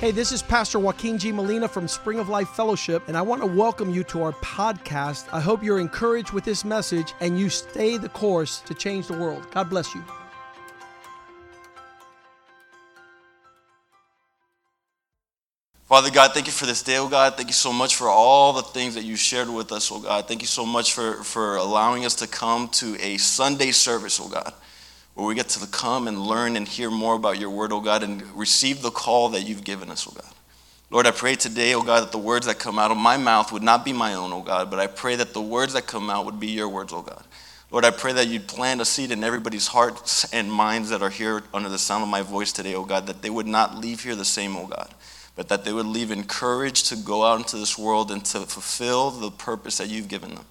Hey, this is Pastor Joaquin G. Molina from Spring of Life Fellowship, and I want to welcome you to our podcast. I hope you're encouraged with this message and you stay the course to change the world. God bless you. Father God, thank you for this day, oh God. Thank you so much for all the things that you shared with us, oh God. Thank you so much for, for allowing us to come to a Sunday service, oh God where we get to come and learn and hear more about your word, oh God, and receive the call that you've given us, oh God. Lord, I pray today, oh God, that the words that come out of my mouth would not be my own, oh God, but I pray that the words that come out would be your words, oh God. Lord, I pray that you'd plant a seed in everybody's hearts and minds that are here under the sound of my voice today, oh God, that they would not leave here the same, oh God, but that they would leave encouraged to go out into this world and to fulfill the purpose that you've given them.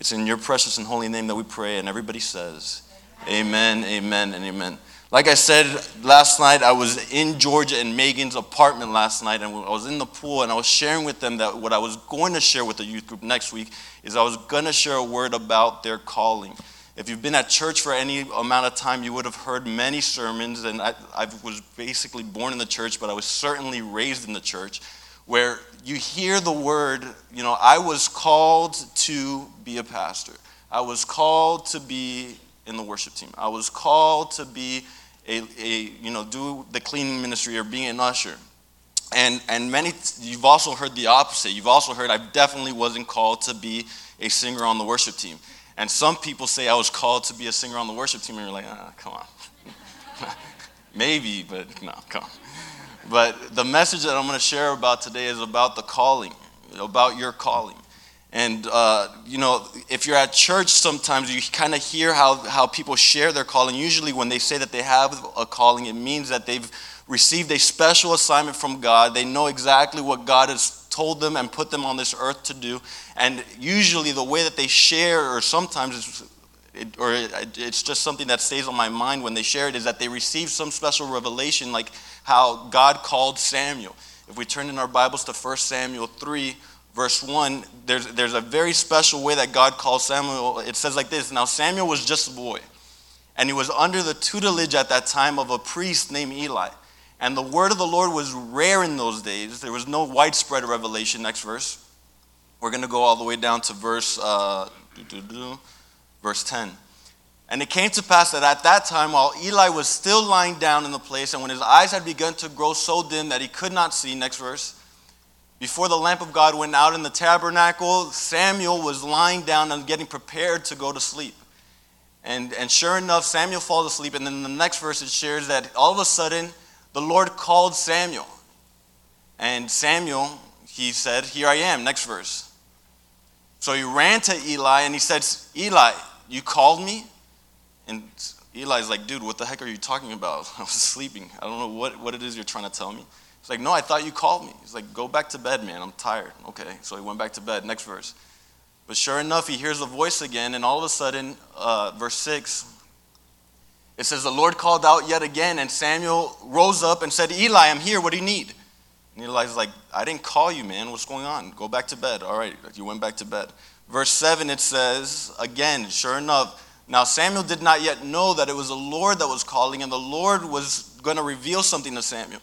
It's in your precious and holy name that we pray, and everybody says, Amen, amen, and amen. Like I said last night, I was in Georgia in Megan's apartment last night, and I was in the pool, and I was sharing with them that what I was going to share with the youth group next week is I was going to share a word about their calling. If you've been at church for any amount of time, you would have heard many sermons, and I, I was basically born in the church, but I was certainly raised in the church, where you hear the word, you know, I was called to be a pastor. I was called to be in the worship team. I was called to be a, a you know, do the cleaning ministry or being an usher. And, and many, you've also heard the opposite. You've also heard I definitely wasn't called to be a singer on the worship team. And some people say I was called to be a singer on the worship team, and you're like, ah, come on. Maybe, but no, come on. But the message that I'm going to share about today is about the calling, about your calling. And, uh, you know, if you're at church sometimes, you kind of hear how, how people share their calling. Usually, when they say that they have a calling, it means that they've received a special assignment from God. They know exactly what God has told them and put them on this earth to do. And usually, the way that they share, or sometimes it's, it, or it, it's just something that stays on my mind when they share it, is that they receive some special revelation, like how God called Samuel. If we turn in our Bibles to 1 Samuel 3, verse 1, there's, there's a very special way that God calls Samuel. It says like this Now Samuel was just a boy, and he was under the tutelage at that time of a priest named Eli. And the word of the Lord was rare in those days. There was no widespread revelation. Next verse. We're going to go all the way down to verse, uh, verse 10. And it came to pass that at that time, while Eli was still lying down in the place, and when his eyes had begun to grow so dim that he could not see, next verse, before the lamp of God went out in the tabernacle, Samuel was lying down and getting prepared to go to sleep. And, and sure enough, Samuel falls asleep. And then the next verse it shares that all of a sudden, the Lord called Samuel. And Samuel, he said, Here I am. Next verse. So he ran to Eli and he said, Eli, you called me? And Eli's like, Dude, what the heck are you talking about? I was sleeping. I don't know what, what it is you're trying to tell me. He's like, No, I thought you called me. He's like, Go back to bed, man. I'm tired. Okay. So he went back to bed. Next verse. But sure enough, he hears the voice again, and all of a sudden, uh, verse 6, it says, The Lord called out yet again, and Samuel rose up and said, Eli, I'm here. What do you need? And Eli's like, I didn't call you, man. What's going on? Go back to bed. All right. You went back to bed. Verse 7, it says, again, sure enough, now Samuel did not yet know that it was the Lord that was calling, and the Lord was going to reveal something to Samuel.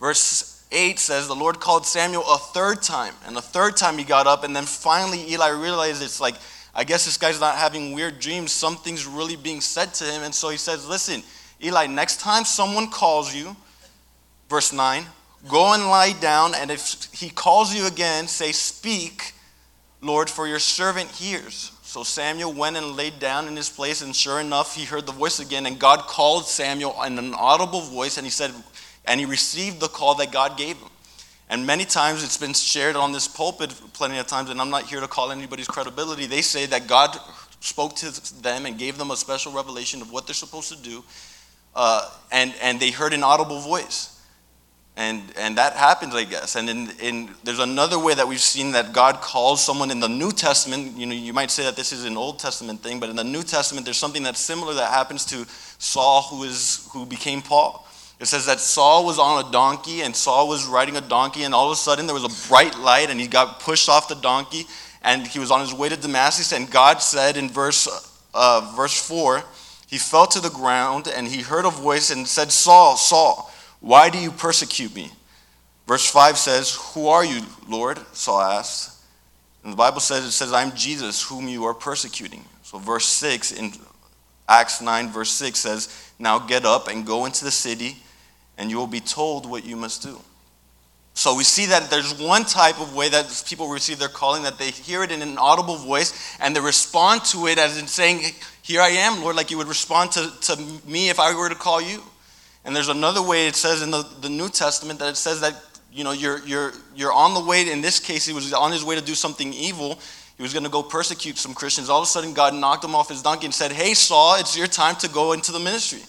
Verse 8 says, The Lord called Samuel a third time. And the third time he got up, and then finally Eli realized it's like, I guess this guy's not having weird dreams. Something's really being said to him. And so he says, Listen, Eli, next time someone calls you, verse 9, go and lie down. And if he calls you again, say, Speak, Lord, for your servant hears. So Samuel went and laid down in his place, and sure enough, he heard the voice again. And God called Samuel in an audible voice, and he said, and he received the call that God gave him. And many times it's been shared on this pulpit plenty of times, and I'm not here to call anybody's credibility. They say that God spoke to them and gave them a special revelation of what they're supposed to do, uh, and, and they heard an audible voice. And, and that happens, I guess. And in, in, there's another way that we've seen that God calls someone in the New Testament. You know, you might say that this is an Old Testament thing, but in the New Testament, there's something that's similar that happens to Saul, who, is, who became Paul. It says that Saul was on a donkey and Saul was riding a donkey, and all of a sudden there was a bright light, and he got pushed off the donkey, and he was on his way to Damascus. And God said in verse, uh, verse 4, he fell to the ground, and he heard a voice and said, Saul, Saul, why do you persecute me? Verse 5 says, Who are you, Lord? Saul asked. And the Bible says, It says, I'm Jesus, whom you are persecuting. So, verse 6 in Acts 9, verse 6 says, Now get up and go into the city, and you will be told what you must do. So we see that there's one type of way that people receive their calling, that they hear it in an audible voice and they respond to it as in saying, Here I am, Lord, like you would respond to, to me if I were to call you. And there's another way it says in the, the New Testament that it says that you know you're, you're, you're on the way, in this case, he was on his way to do something evil. He was going to go persecute some Christians. All of a sudden, God knocked him off his donkey and said, Hey, Saul, it's your time to go into the ministry.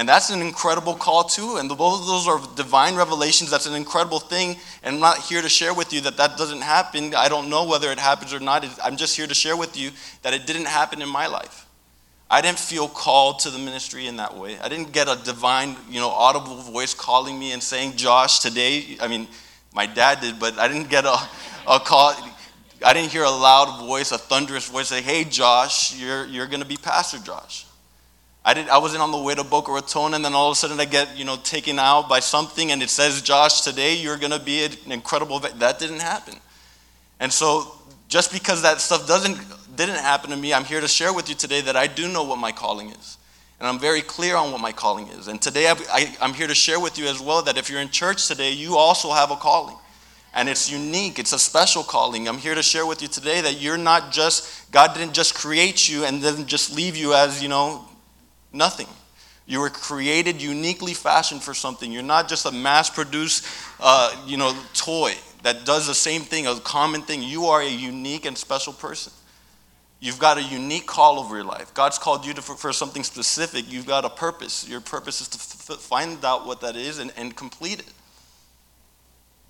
And that's an incredible call, too. And both of those are divine revelations. That's an incredible thing. And I'm not here to share with you that that doesn't happen. I don't know whether it happens or not. I'm just here to share with you that it didn't happen in my life. I didn't feel called to the ministry in that way. I didn't get a divine, you know, audible voice calling me and saying, Josh, today, I mean, my dad did, but I didn't get a, a call. I didn't hear a loud voice, a thunderous voice say, hey, Josh, you're, you're going to be Pastor Josh. I, did, I wasn't on the way to Boca Raton, and then all of a sudden I get, you know, taken out by something, and it says, Josh, today you're going to be an incredible. That didn't happen. And so, just because that stuff doesn't didn't happen to me, I'm here to share with you today that I do know what my calling is, and I'm very clear on what my calling is. And today I, I, I'm here to share with you as well that if you're in church today, you also have a calling and it's unique. It's a special calling. I'm here to share with you today that you're not just, God didn't just create you and then just leave you as, you know, Nothing. You were created uniquely fashioned for something. You're not just a mass produced, uh, you know, toy that does the same thing, a common thing. You are a unique and special person. You've got a unique call over your life. God's called you to, for, for something specific. You've got a purpose. Your purpose is to f- find out what that is and, and complete it.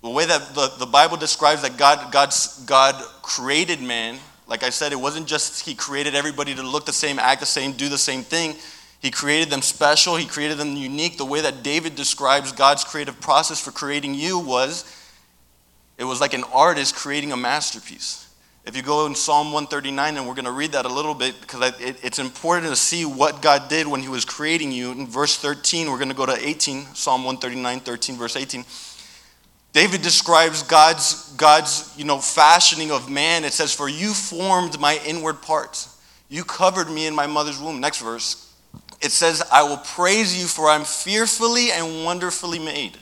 The way that the, the Bible describes that God, God's, God created man, like I said, it wasn't just He created everybody to look the same, act the same, do the same thing. He created them special, He created them unique. The way that David describes God's creative process for creating you was it was like an artist creating a masterpiece. If you go in Psalm 139, and we're going to read that a little bit because it's important to see what God did when He was creating you. In verse 13, we're going to go to 18, Psalm 139, 13, verse 18. David describes God's, God's you know, fashioning of man. It says, For you formed my inward parts, you covered me in my mother's womb. Next verse it says, I will praise you, for I'm fearfully and wonderfully made.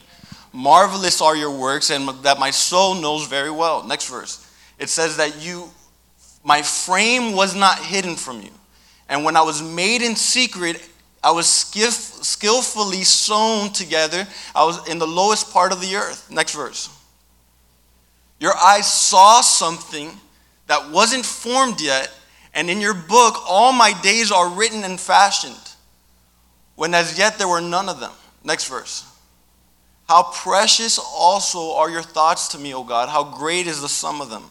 Marvelous are your works, and that my soul knows very well. Next verse. It says that you, my frame was not hidden from you. And when I was made in secret, I was skillfully sewn together. I was in the lowest part of the earth. Next verse. Your eyes saw something that wasn't formed yet, and in your book, all my days are written and fashioned when as yet there were none of them. Next verse. How precious also are your thoughts to me, O God. How great is the sum of them.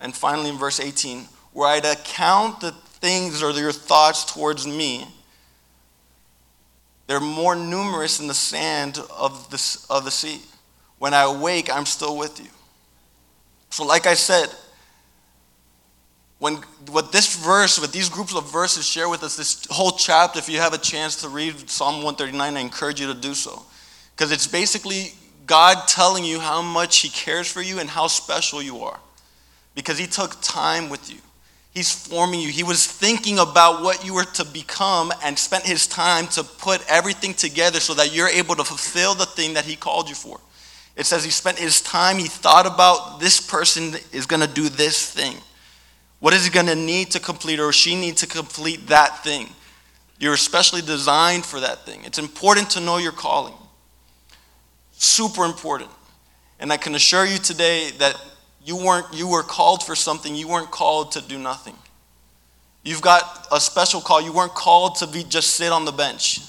And finally, in verse 18, were I to account the things or your thoughts towards me, they're more numerous than the sand of the, of the sea. When I awake, I'm still with you. So, like I said, when what this verse, what these groups of verses share with us, this whole chapter, if you have a chance to read Psalm 139, I encourage you to do so. Because it's basically God telling you how much He cares for you and how special you are. Because He took time with you. He's forming you. He was thinking about what you were to become and spent his time to put everything together so that you're able to fulfill the thing that he called you for. It says he spent his time, he thought about this person is going to do this thing. What is he going to need to complete, or she need to complete that thing? You're especially designed for that thing. It's important to know your calling. Super important. And I can assure you today that you weren't you were called for something. You weren't called to do nothing. You've got a special call. You weren't called to be just sit on the bench.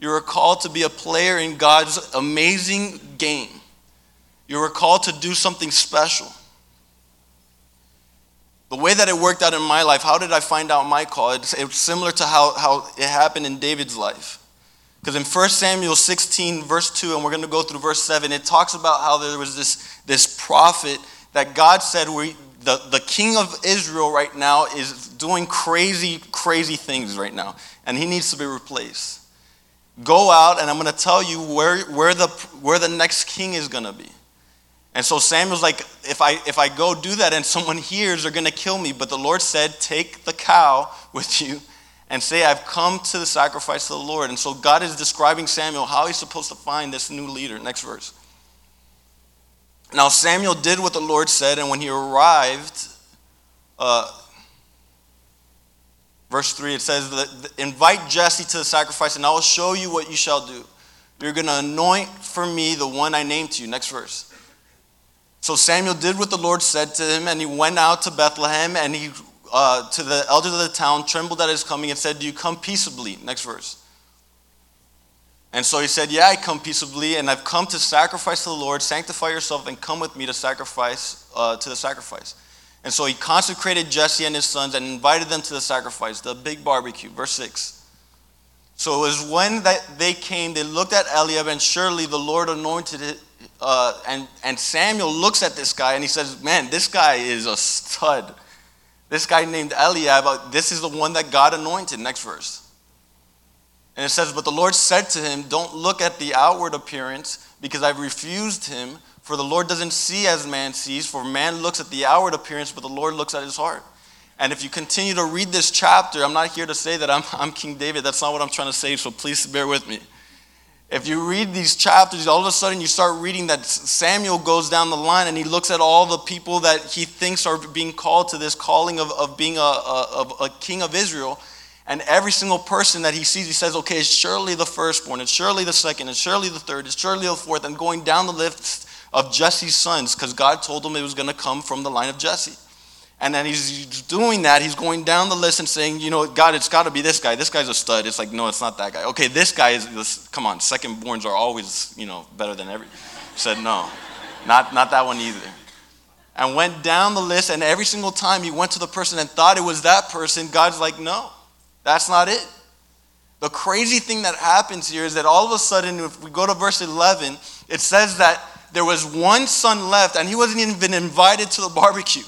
You were called to be a player in God's amazing game. You were called to do something special. The way that it worked out in my life, how did I find out my call? It's, it's similar to how, how it happened in David's life. Because in 1 Samuel 16, verse 2, and we're going to go through verse 7, it talks about how there was this, this prophet that God said we, the, the king of Israel right now is doing crazy, crazy things right now, and he needs to be replaced. Go out, and I'm going to tell you where, where, the, where the next king is going to be. And so Samuel's like, if I, if I go do that and someone hears, they're going to kill me. But the Lord said, Take the cow with you and say, I've come to the sacrifice of the Lord. And so God is describing Samuel how he's supposed to find this new leader. Next verse. Now Samuel did what the Lord said, and when he arrived, uh, verse 3, it says, Invite Jesse to the sacrifice, and I will show you what you shall do. You're going to anoint for me the one I named to you. Next verse. So Samuel did what the Lord said to him, and he went out to Bethlehem, and he uh, to the elders of the town, trembled at his coming, and said, Do you come peaceably? Next verse. And so he said, Yeah, I come peaceably, and I've come to sacrifice to the Lord. Sanctify yourself and come with me to sacrifice uh, to the sacrifice. And so he consecrated Jesse and his sons and invited them to the sacrifice, the big barbecue. Verse 6. So it was when that they came, they looked at Eliab, and surely the Lord anointed it. Uh, and, and Samuel looks at this guy and he says, Man, this guy is a stud. This guy named Eliab, uh, this is the one that God anointed. Next verse. And it says, But the Lord said to him, Don't look at the outward appearance, because I've refused him. For the Lord doesn't see as man sees, for man looks at the outward appearance, but the Lord looks at his heart. And if you continue to read this chapter, I'm not here to say that I'm, I'm King David. That's not what I'm trying to say, so please bear with me. If you read these chapters, all of a sudden you start reading that Samuel goes down the line and he looks at all the people that he thinks are being called to this calling of, of being a, a, a king of Israel. And every single person that he sees, he says, okay, it's surely the firstborn, it's surely the second, it's surely the third, it's surely the fourth, and going down the list of Jesse's sons, because God told him it was going to come from the line of Jesse. And then he's doing that. He's going down the list and saying, you know, God, it's got to be this guy. This guy's a stud. It's like, no, it's not that guy. Okay, this guy is, this, come on, second borns are always, you know, better than every. Said, no, not, not that one either. And went down the list, and every single time he went to the person and thought it was that person, God's like, no, that's not it. The crazy thing that happens here is that all of a sudden, if we go to verse 11, it says that there was one son left, and he wasn't even invited to the barbecue.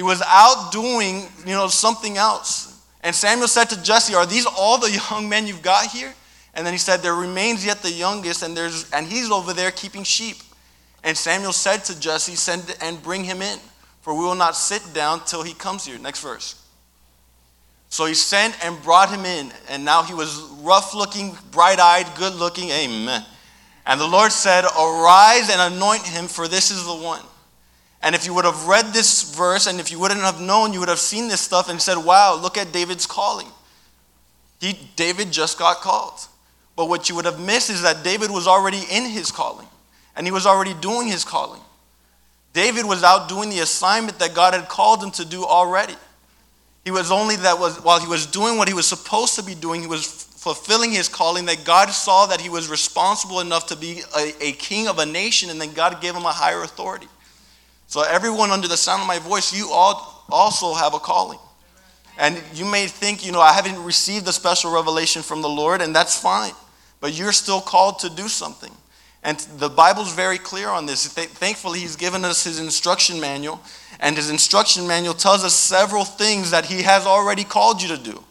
He was out doing, you know, something else. And Samuel said to Jesse, Are these all the young men you've got here? And then he said, There remains yet the youngest, and there's and he's over there keeping sheep. And Samuel said to Jesse, Send and bring him in, for we will not sit down till he comes here. Next verse. So he sent and brought him in, and now he was rough looking, bright eyed, good looking. Amen. And the Lord said, Arise and anoint him, for this is the one. And if you would have read this verse and if you wouldn't have known, you would have seen this stuff and said, wow, look at David's calling. He, David just got called. But what you would have missed is that David was already in his calling and he was already doing his calling. David was out doing the assignment that God had called him to do already. He was only that was while he was doing what he was supposed to be doing, he was fulfilling his calling that God saw that he was responsible enough to be a, a king of a nation and then God gave him a higher authority. So, everyone under the sound of my voice, you all also have a calling. And you may think, you know, I haven't received a special revelation from the Lord, and that's fine. But you're still called to do something. And the Bible's very clear on this. Thankfully, He's given us His instruction manual, and His instruction manual tells us several things that He has already called you to do.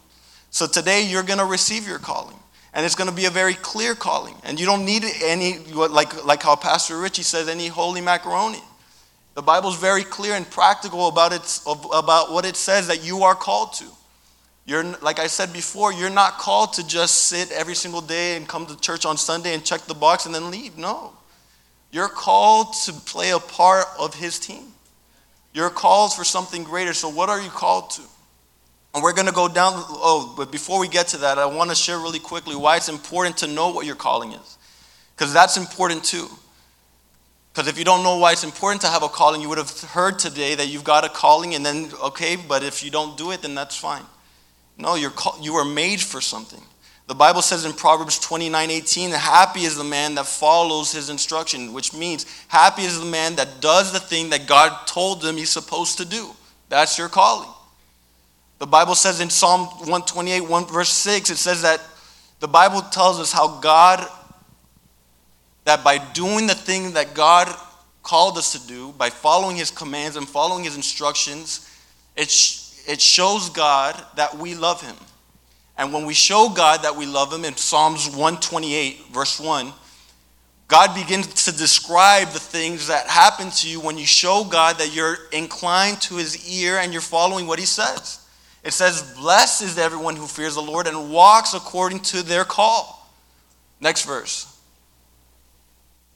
So today, you're going to receive your calling. And it's going to be a very clear calling. And you don't need any, like, like how Pastor Richie says, any holy macaroni. The Bible's very clear and practical about, its, about what it says that you are called to. You're, like I said before, you're not called to just sit every single day and come to church on Sunday and check the box and then leave. No. You're called to play a part of His team. You're called for something greater. So, what are you called to? And we're going to go down. Oh, but before we get to that, I want to share really quickly why it's important to know what your calling is. Because that's important too. Because if you don't know why it's important to have a calling, you would have heard today that you've got a calling, and then, okay, but if you don't do it, then that's fine. No, you're call- you are made for something. The Bible says in Proverbs 29 18, happy is the man that follows his instruction, which means happy is the man that does the thing that God told him he's supposed to do. That's your calling. The Bible says in Psalm 128, 1 verse 6, it says that the Bible tells us how God that by doing the thing that God called us to do, by following His commands and following His instructions, it, sh- it shows God that we love Him. And when we show God that we love Him in Psalms 128, verse 1, God begins to describe the things that happen to you when you show God that you're inclined to His ear and you're following what He says. It says, Blessed is everyone who fears the Lord and walks according to their call. Next verse.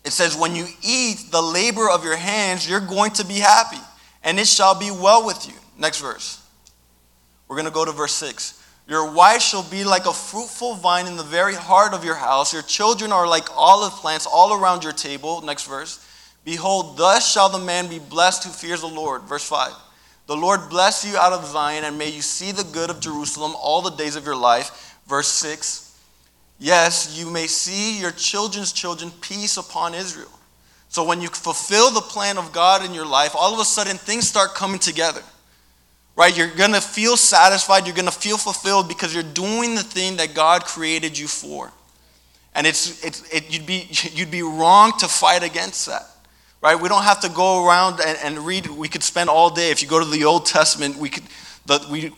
It says, When you eat the labor of your hands, you're going to be happy, and it shall be well with you. Next verse. We're going to go to verse 6. Your wife shall be like a fruitful vine in the very heart of your house. Your children are like olive plants all around your table. Next verse. Behold, thus shall the man be blessed who fears the Lord. Verse 5. The Lord bless you out of Zion, and may you see the good of Jerusalem all the days of your life. Verse 6. Yes, you may see your children's children, peace upon Israel. So when you fulfill the plan of God in your life, all of a sudden things start coming together. Right? You're going to feel satisfied, you're going to feel fulfilled because you're doing the thing that God created you for. And it's, it's, it, you'd, be, you'd be wrong to fight against that. Right? We don't have to go around and, and read. We could spend all day. If you go to the Old Testament, we could, the, we,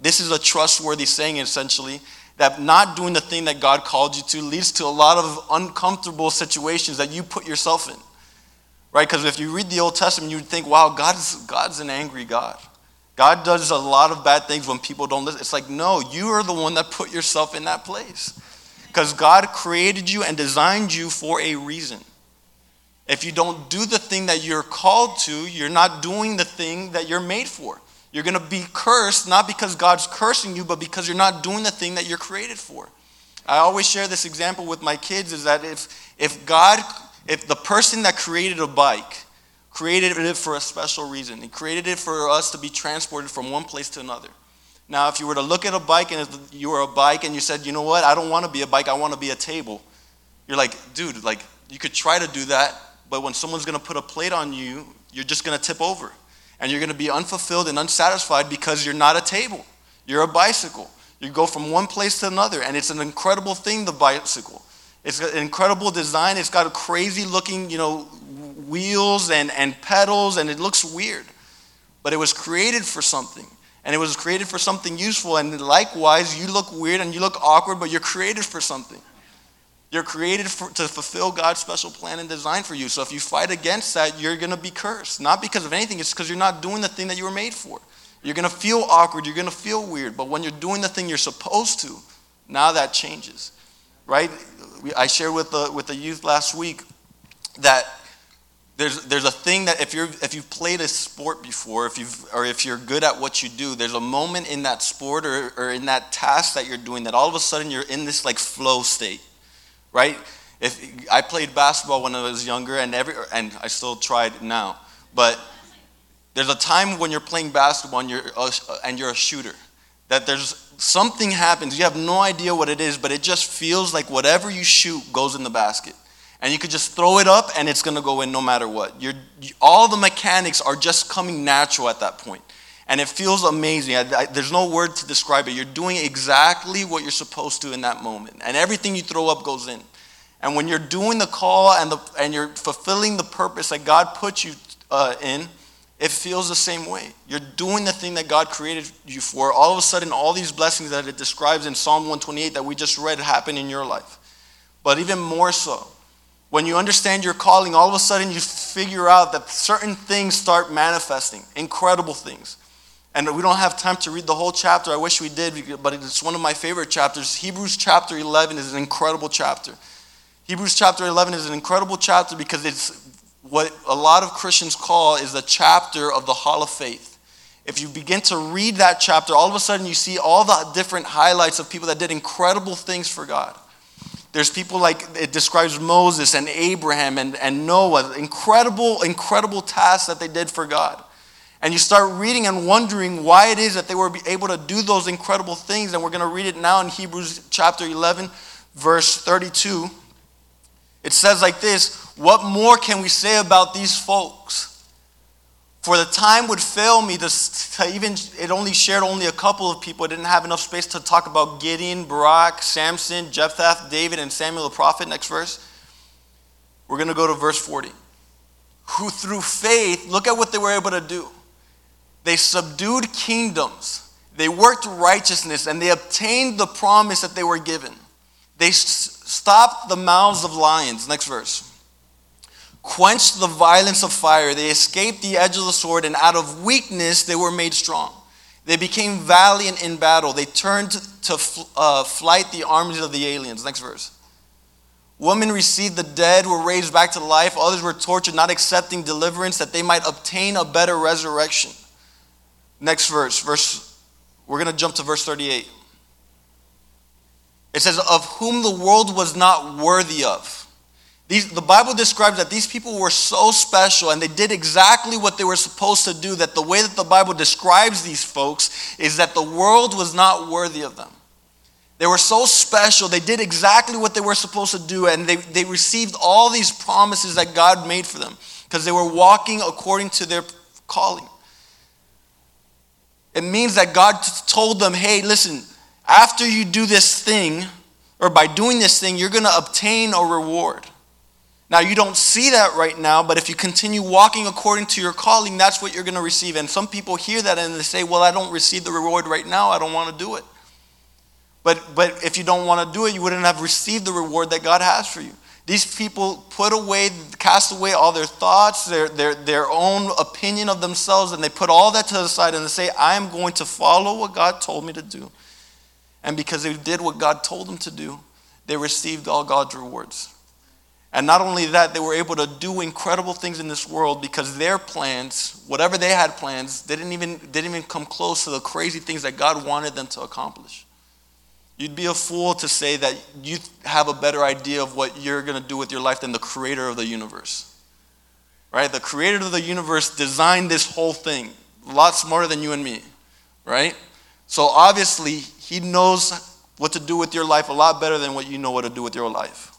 this is a trustworthy saying essentially that not doing the thing that God called you to leads to a lot of uncomfortable situations that you put yourself in. Right? Because if you read the Old Testament, you'd think, wow, God's, God's an angry God. God does a lot of bad things when people don't listen. It's like, no, you are the one that put yourself in that place. Because God created you and designed you for a reason. If you don't do the thing that you're called to, you're not doing the thing that you're made for. You're going to be cursed, not because God's cursing you, but because you're not doing the thing that you're created for. I always share this example with my kids is that if, if God, if the person that created a bike created it for a special reason, He created it for us to be transported from one place to another. Now, if you were to look at a bike and you were a bike and you said, you know what, I don't want to be a bike, I want to be a table, you're like, dude, like, you could try to do that, but when someone's going to put a plate on you, you're just going to tip over and you're going to be unfulfilled and unsatisfied because you're not a table. You're a bicycle. You go from one place to another, and it's an incredible thing, the bicycle. It's an incredible design. It's got a crazy looking, you know, wheels and, and pedals, and it looks weird. But it was created for something. And it was created for something useful. And likewise, you look weird and you look awkward, but you're created for something. You're created for, to fulfill God's special plan and design for you. So if you fight against that, you're going to be cursed. Not because of anything, it's because you're not doing the thing that you were made for. You're going to feel awkward, you're going to feel weird, but when you're doing the thing you're supposed to, now that changes. Right? I shared with the, with the youth last week that there's, there's a thing that if, you're, if you've played a sport before, if you've, or if you're good at what you do, there's a moment in that sport or, or in that task that you're doing that all of a sudden you're in this like flow state right? If I played basketball when I was younger, and every and I still tried now, but there's a time when you're playing basketball and you're a, and you're a shooter that there's something happens. You have no idea what it is, but it just feels like whatever you shoot goes in the basket. And you could just throw it up and it's going to go in no matter what. You're, all the mechanics are just coming natural at that point. And it feels amazing. I, I, there's no word to describe it. You're doing exactly what you're supposed to in that moment. And everything you throw up goes in. And when you're doing the call and, the, and you're fulfilling the purpose that God put you uh, in, it feels the same way. You're doing the thing that God created you for. All of a sudden, all these blessings that it describes in Psalm 128 that we just read happen in your life. But even more so, when you understand your calling, all of a sudden you figure out that certain things start manifesting, incredible things. And we don't have time to read the whole chapter. I wish we did, but it's one of my favorite chapters. Hebrews chapter 11 is an incredible chapter. Hebrews chapter 11 is an incredible chapter because it's what a lot of Christians call is the chapter of the hall of faith. If you begin to read that chapter, all of a sudden you see all the different highlights of people that did incredible things for God. There's people like it describes Moses and Abraham and, and Noah, incredible, incredible tasks that they did for God. And you start reading and wondering why it is that they were able to do those incredible things. And we're going to read it now in Hebrews chapter 11, verse 32. It says like this What more can we say about these folks? For the time would fail me to, to even, it only shared only a couple of people. It didn't have enough space to talk about Gideon, Barak, Samson, Jephthah, David, and Samuel the prophet. Next verse. We're going to go to verse 40. Who through faith, look at what they were able to do they subdued kingdoms. They worked righteousness and they obtained the promise that they were given. They s- stopped the mouths of lions. Next verse. Quenched the violence of fire. They escaped the edge of the sword, and out of weakness they were made strong. They became valiant in battle. They turned to uh, flight the armies of the aliens. Next verse. Women received the dead, were raised back to life. Others were tortured, not accepting deliverance that they might obtain a better resurrection. Next verse, verse we're going to jump to verse 38. It says, Of whom the world was not worthy of. These, the Bible describes that these people were so special and they did exactly what they were supposed to do. That the way that the Bible describes these folks is that the world was not worthy of them. They were so special, they did exactly what they were supposed to do, and they, they received all these promises that God made for them because they were walking according to their calling. It means that God told them, hey, listen, after you do this thing, or by doing this thing, you're going to obtain a reward. Now, you don't see that right now, but if you continue walking according to your calling, that's what you're going to receive. And some people hear that and they say, Well, I don't receive the reward right now. I don't want to do it. But, but if you don't want to do it, you wouldn't have received the reward that God has for you. These people put away, cast away all their thoughts, their, their, their own opinion of themselves, and they put all that to the side and they say, I am going to follow what God told me to do. And because they did what God told them to do, they received all God's rewards. And not only that, they were able to do incredible things in this world because their plans, whatever they had plans, didn't even, didn't even come close to the crazy things that God wanted them to accomplish. You'd be a fool to say that you have a better idea of what you're going to do with your life than the creator of the universe. Right? The creator of the universe designed this whole thing, a lot smarter than you and me. Right? So obviously, he knows what to do with your life a lot better than what you know what to do with your life.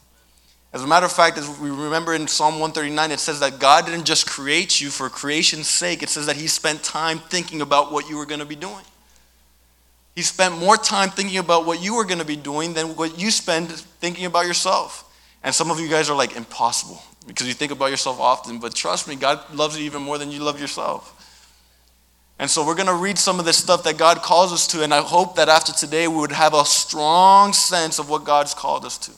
As a matter of fact, as we remember in Psalm 139, it says that God didn't just create you for creation's sake, it says that He spent time thinking about what you were going to be doing. He spent more time thinking about what you were going to be doing than what you spend thinking about yourself. And some of you guys are like, impossible, because you think about yourself often. But trust me, God loves you even more than you love yourself. And so we're going to read some of this stuff that God calls us to. And I hope that after today, we would have a strong sense of what God's called us to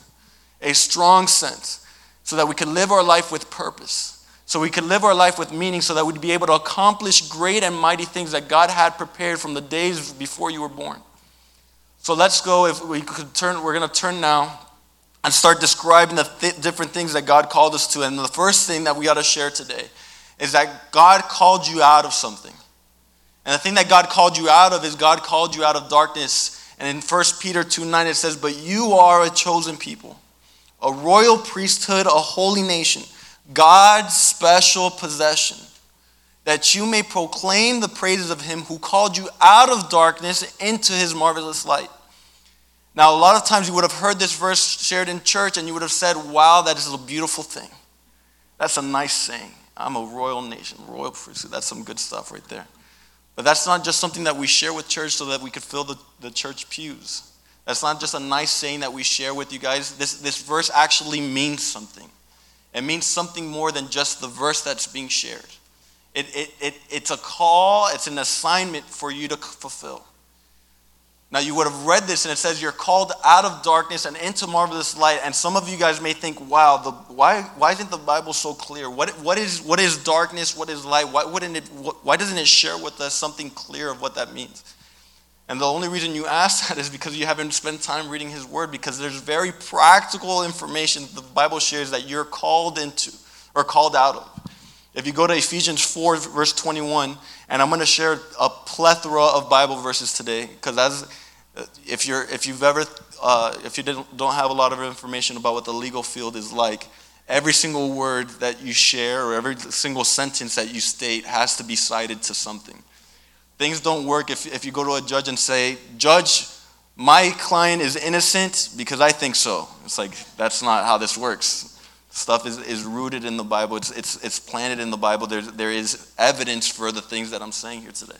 a strong sense, so that we can live our life with purpose, so we can live our life with meaning, so that we'd be able to accomplish great and mighty things that God had prepared from the days before you were born. So let's go. If we could turn, we're going to turn now and start describing the th- different things that God called us to. And the first thing that we got to share today is that God called you out of something. And the thing that God called you out of is God called you out of darkness. And in 1 Peter 2 9, it says, But you are a chosen people a royal priesthood, a holy nation, God's special possession, that you may proclaim the praises of him who called you out of darkness into his marvelous light. Now, a lot of times you would have heard this verse shared in church and you would have said, Wow, that is a beautiful thing. That's a nice saying. I'm a royal nation, royal priesthood. That's some good stuff right there. But that's not just something that we share with church so that we could fill the, the church pews. That's not just a nice saying that we share with you guys. This, this verse actually means something. It means something more than just the verse that's being shared. It, it, it, it's a call, it's an assignment for you to fulfill. Now, you would have read this, and it says you're called out of darkness and into marvelous light. And some of you guys may think, wow, the, why, why isn't the Bible so clear? What, what, is, what is darkness? What is light? Why, wouldn't it, why doesn't it share with us something clear of what that means? And the only reason you ask that is because you haven't spent time reading His Word, because there's very practical information the Bible shares that you're called into or called out of. If you go to Ephesians 4, verse 21, and I'm going to share a plethora of Bible verses today, because if you're if you've ever uh, if you didn't don't have a lot of information about what the legal field is like, every single word that you share or every single sentence that you state has to be cited to something. Things don't work if, if you go to a judge and say, Judge, my client is innocent because I think so. It's like, that's not how this works. Stuff is, is rooted in the Bible, it's, it's, it's planted in the Bible. There's, there is evidence for the things that I'm saying here today.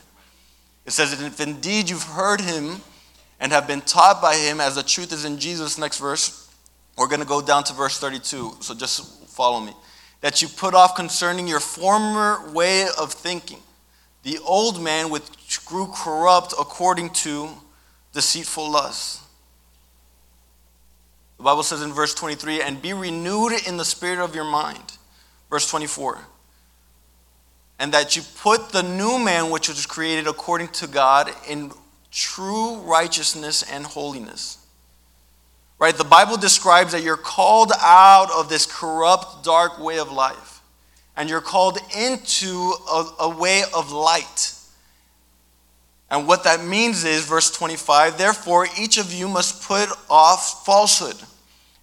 It says, If indeed you've heard him and have been taught by him, as the truth is in Jesus, next verse, we're going to go down to verse 32. So just follow me. That you put off concerning your former way of thinking the old man which grew corrupt according to deceitful lusts. The Bible says in verse 23, and be renewed in the spirit of your mind. Verse 24, and that you put the new man which was created according to God in true righteousness and holiness. Right? The Bible describes that you're called out of this corrupt, dark way of life, and you're called into a, a way of light. And what that means is, verse 25, therefore each of you must put off falsehood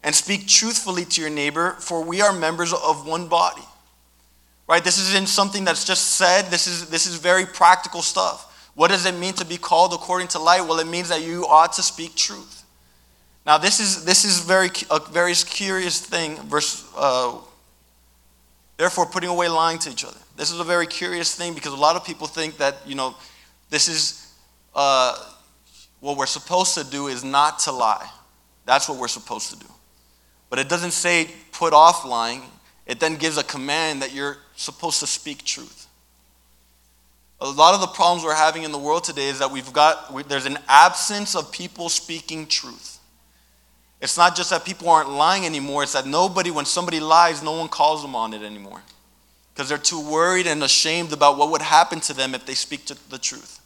and speak truthfully to your neighbor, for we are members of one body. Right? This isn't something that's just said, this is, this is very practical stuff. What does it mean to be called according to light? Well, it means that you ought to speak truth. Now, this is, this is very, a very curious thing. Verse, uh, therefore, putting away lying to each other. This is a very curious thing because a lot of people think that, you know, this is uh, what we're supposed to do is not to lie. That's what we're supposed to do. But it doesn't say put off lying, it then gives a command that you're supposed to speak truth. A lot of the problems we're having in the world today is that we've got, we, there's an absence of people speaking truth. It's not just that people aren't lying anymore, it's that nobody, when somebody lies, no one calls them on it anymore. Because they're too worried and ashamed about what would happen to them if they speak to the truth.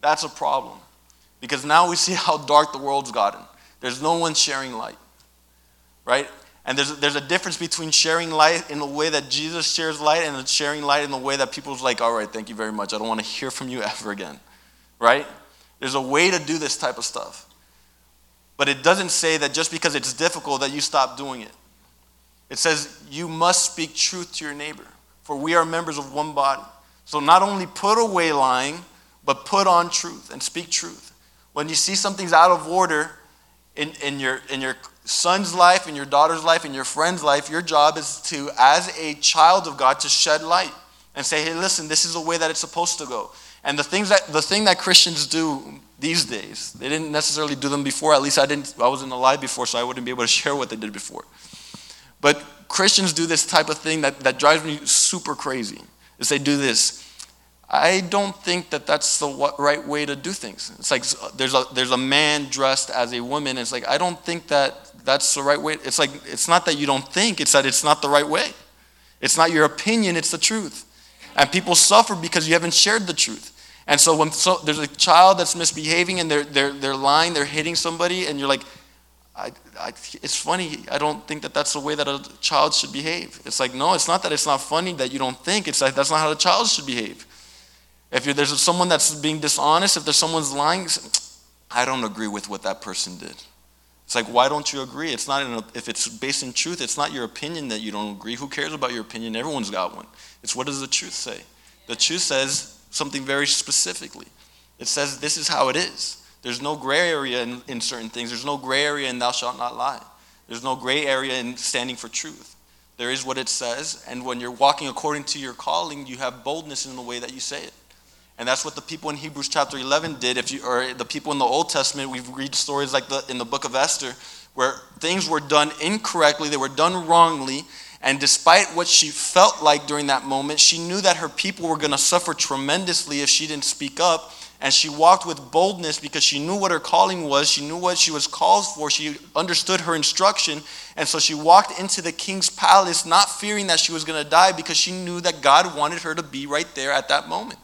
That's a problem. Because now we see how dark the world's gotten. There's no one sharing light. Right? And there's, there's a difference between sharing light in the way that Jesus shares light and sharing light in the way that people's like, all right, thank you very much. I don't want to hear from you ever again. Right? There's a way to do this type of stuff. But it doesn't say that just because it's difficult that you stop doing it. It says you must speak truth to your neighbor, for we are members of one body. So not only put away lying, but put on truth and speak truth. When you see something's out of order in, in, your, in your son's life, in your daughter's life, in your friend's life, your job is to, as a child of God, to shed light and say, hey, listen, this is the way that it's supposed to go. And the things that the thing that Christians do these days, they didn't necessarily do them before. At least I didn't I wasn't alive before, so I wouldn't be able to share what they did before. But Christians do this type of thing that, that drives me super crazy. Is they do this. I don't think that that's the right way to do things. It's like there's a, there's a man dressed as a woman. It's like, I don't think that that's the right way. It's like, it's not that you don't think, it's that it's not the right way. It's not your opinion, it's the truth. And people suffer because you haven't shared the truth. And so when so, there's a child that's misbehaving and they're, they're, they're lying, they're hitting somebody, and you're like, I, I, it's funny. I don't think that that's the way that a child should behave. It's like, no, it's not that it's not funny that you don't think. It's like, that's not how a child should behave. If there's someone that's being dishonest, if there's someone's lying, I don't agree with what that person did. It's like, why don't you agree? It's not if it's based in truth, it's not your opinion that you don't agree. Who cares about your opinion? Everyone's got one. It's what does the truth say? The truth says something very specifically. It says this is how it is. There's no gray area in, in certain things. There's no gray area in thou shalt not lie. There's no gray area in standing for truth. There is what it says, and when you're walking according to your calling, you have boldness in the way that you say it. And that's what the people in Hebrews chapter 11 did. If you, or the people in the Old Testament, we read stories like the, in the book of Esther, where things were done incorrectly, they were done wrongly. And despite what she felt like during that moment, she knew that her people were going to suffer tremendously if she didn't speak up. And she walked with boldness because she knew what her calling was. She knew what she was called for. She understood her instruction. And so she walked into the king's palace, not fearing that she was going to die because she knew that God wanted her to be right there at that moment.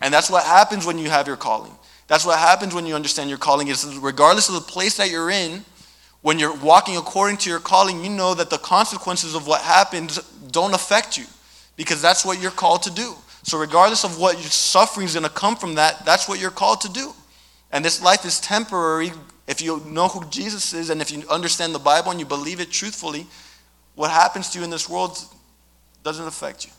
And that's what happens when you have your calling. That's what happens when you understand your calling is regardless of the place that you're in, when you're walking according to your calling, you know that the consequences of what happens don't affect you because that's what you're called to do. So regardless of what your suffering is going to come from that, that's what you're called to do. And this life is temporary. If you know who Jesus is and if you understand the Bible and you believe it truthfully, what happens to you in this world doesn't affect you.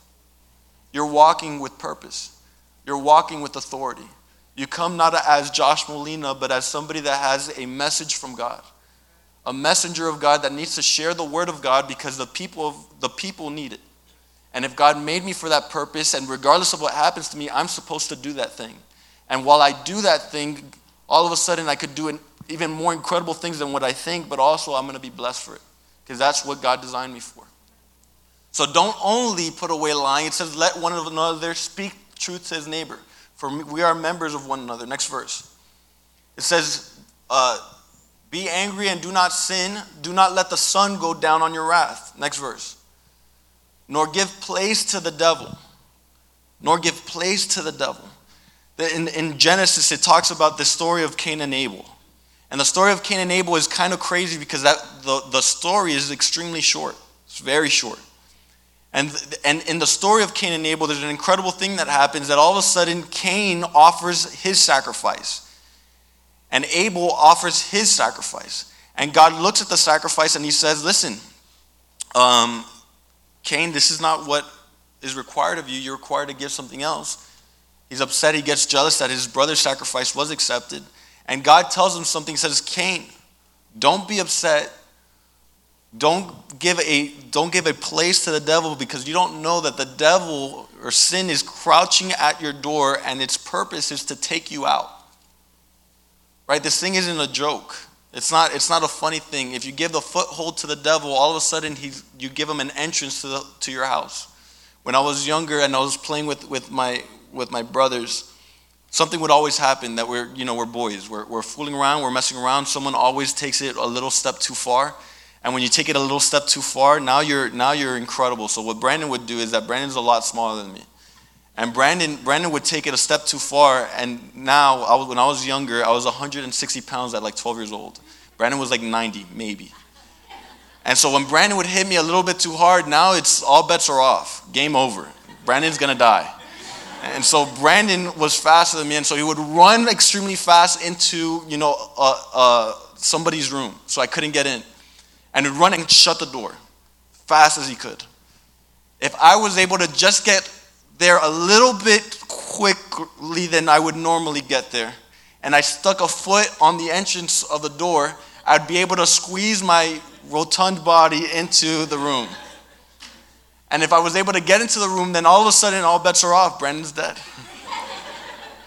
You're walking with purpose. You're walking with authority. You come not as Josh Molina, but as somebody that has a message from God. A messenger of God that needs to share the word of God because the people of the people need it. And if God made me for that purpose, and regardless of what happens to me, I'm supposed to do that thing. And while I do that thing, all of a sudden I could do even more incredible things than what I think, but also I'm going to be blessed for it. Because that's what God designed me for. So don't only put away lying. It says, let one of another speak truth to his neighbor. For we are members of one another. Next verse. It says, uh, Be angry and do not sin. Do not let the sun go down on your wrath. Next verse. Nor give place to the devil. Nor give place to the devil. In, in Genesis, it talks about the story of Cain and Abel. And the story of Cain and Abel is kind of crazy because that, the, the story is extremely short. It's very short. And, and in the story of Cain and Abel, there's an incredible thing that happens that all of a sudden Cain offers his sacrifice. And Abel offers his sacrifice. And God looks at the sacrifice and he says, Listen, um, Cain, this is not what is required of you. You're required to give something else. He's upset. He gets jealous that his brother's sacrifice was accepted. And God tells him something, says, Cain, don't be upset. Don't give a don't give a place to the devil because you don't know that the devil or sin is crouching at your door and its purpose is to take you out. Right? This thing isn't a joke. It's not, it's not a funny thing. If you give the foothold to the devil, all of a sudden he's, you give him an entrance to, the, to your house. When I was younger and I was playing with, with, my, with my brothers, something would always happen that we're, you know, we're boys. We're, we're fooling around, we're messing around. Someone always takes it a little step too far. And when you take it a little step too far, now you're, now you're incredible. So what Brandon would do is that Brandon's a lot smaller than me. And Brandon, Brandon would take it a step too far. And now, I was, when I was younger, I was 160 pounds at like 12 years old. Brandon was like 90, maybe. And so when Brandon would hit me a little bit too hard, now it's all bets are off. Game over. Brandon's gonna die. And so Brandon was faster than me, and so he would run extremely fast into, you know, uh, uh, somebody's room, so I couldn't get in. And he'd run and shut the door, fast as he could. If I was able to just get there a little bit quickly than I would normally get there, and I stuck a foot on the entrance of the door, I'd be able to squeeze my rotund body into the room. And if I was able to get into the room, then all of a sudden all bets are off. Brandon's dead.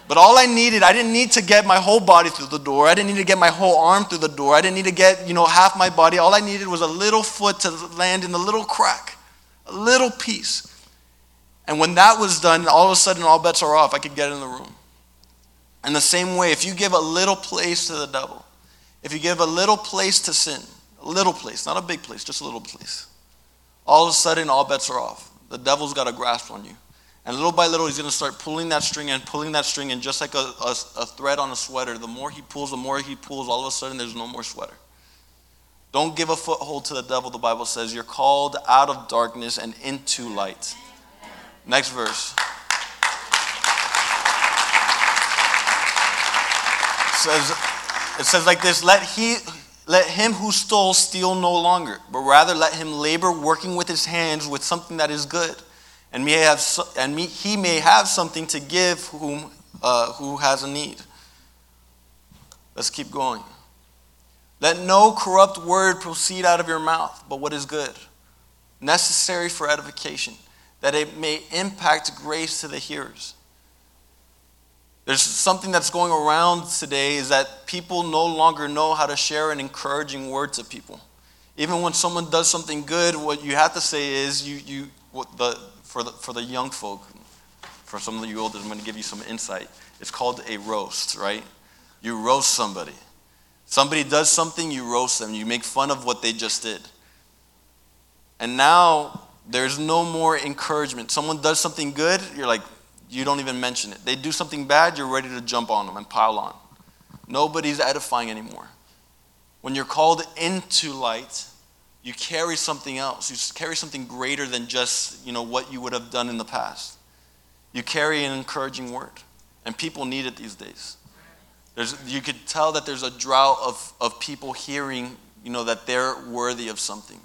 But all I needed, I didn't need to get my whole body through the door. I didn't need to get my whole arm through the door. I didn't need to get, you know, half my body. All I needed was a little foot to land in the little crack, a little piece. And when that was done, all of a sudden all bets are off. I could get in the room. In the same way, if you give a little place to the devil, if you give a little place to sin, a little place, not a big place, just a little place, all of a sudden all bets are off. The devil's got a grasp on you. And little by little, he's going to start pulling that string and pulling that string, and just like a, a, a, thread on a sweater, the more he pulls, the more he pulls, all of a sudden there's no more sweater. Don't give a foothold to the devil, the Bible says. You're called out of darkness and into light. Next verse. It says, it says like this let, he, let him who stole steal no longer, but rather let him labor working with his hands with something that is good. And, may have, and me, he may have something to give whom, uh, who has a need. Let's keep going. Let no corrupt word proceed out of your mouth, but what is good, necessary for edification that it may impact grace to the hearers. There's something that's going around today is that people no longer know how to share an encouraging word to people. Even when someone does something good, what you have to say is you, you the, for, the, for the young folk, for some of you older, I'm going to give you some insight. It's called a roast, right? You roast somebody. Somebody does something, you roast them. You make fun of what they just did. And now there's no more encouragement. Someone does something good, you're like, you don't even mention it. They do something bad, you're ready to jump on them and pile on. Nobody's edifying anymore. When you're called into light, you carry something else. You carry something greater than just, you know, what you would have done in the past. You carry an encouraging word. And people need it these days. There's, you could tell that there's a drought of, of people hearing, you know, that they're worthy of something.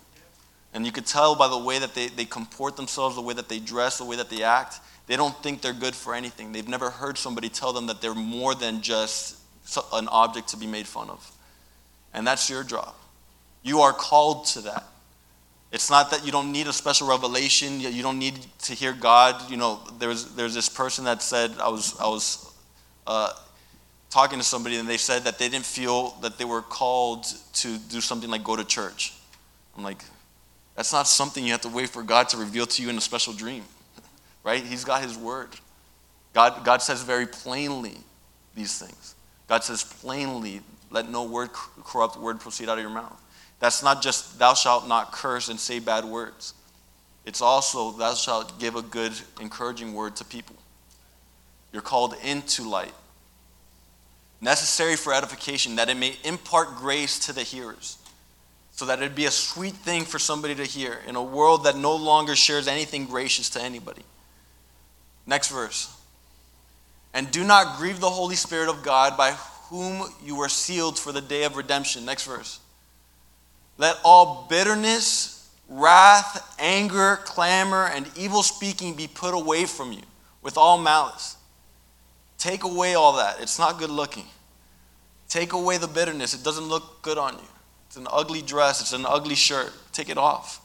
And you could tell by the way that they, they comport themselves, the way that they dress, the way that they act, they don't think they're good for anything. They've never heard somebody tell them that they're more than just an object to be made fun of. And that's your job. You are called to that. It's not that you don't need a special revelation. You don't need to hear God. You know, there's there's this person that said I was I was uh, talking to somebody and they said that they didn't feel that they were called to do something like go to church. I'm like, that's not something you have to wait for God to reveal to you in a special dream, right? He's got His word. God, God says very plainly these things. God says plainly, let no word corrupt word proceed out of your mouth. That's not just thou shalt not curse and say bad words. It's also thou shalt give a good, encouraging word to people. You're called into light. Necessary for edification, that it may impart grace to the hearers, so that it'd be a sweet thing for somebody to hear in a world that no longer shares anything gracious to anybody. Next verse. And do not grieve the Holy Spirit of God by whom you were sealed for the day of redemption. Next verse. Let all bitterness, wrath, anger, clamor, and evil speaking be put away from you with all malice. Take away all that. It's not good looking. Take away the bitterness. It doesn't look good on you. It's an ugly dress, it's an ugly shirt. Take it off.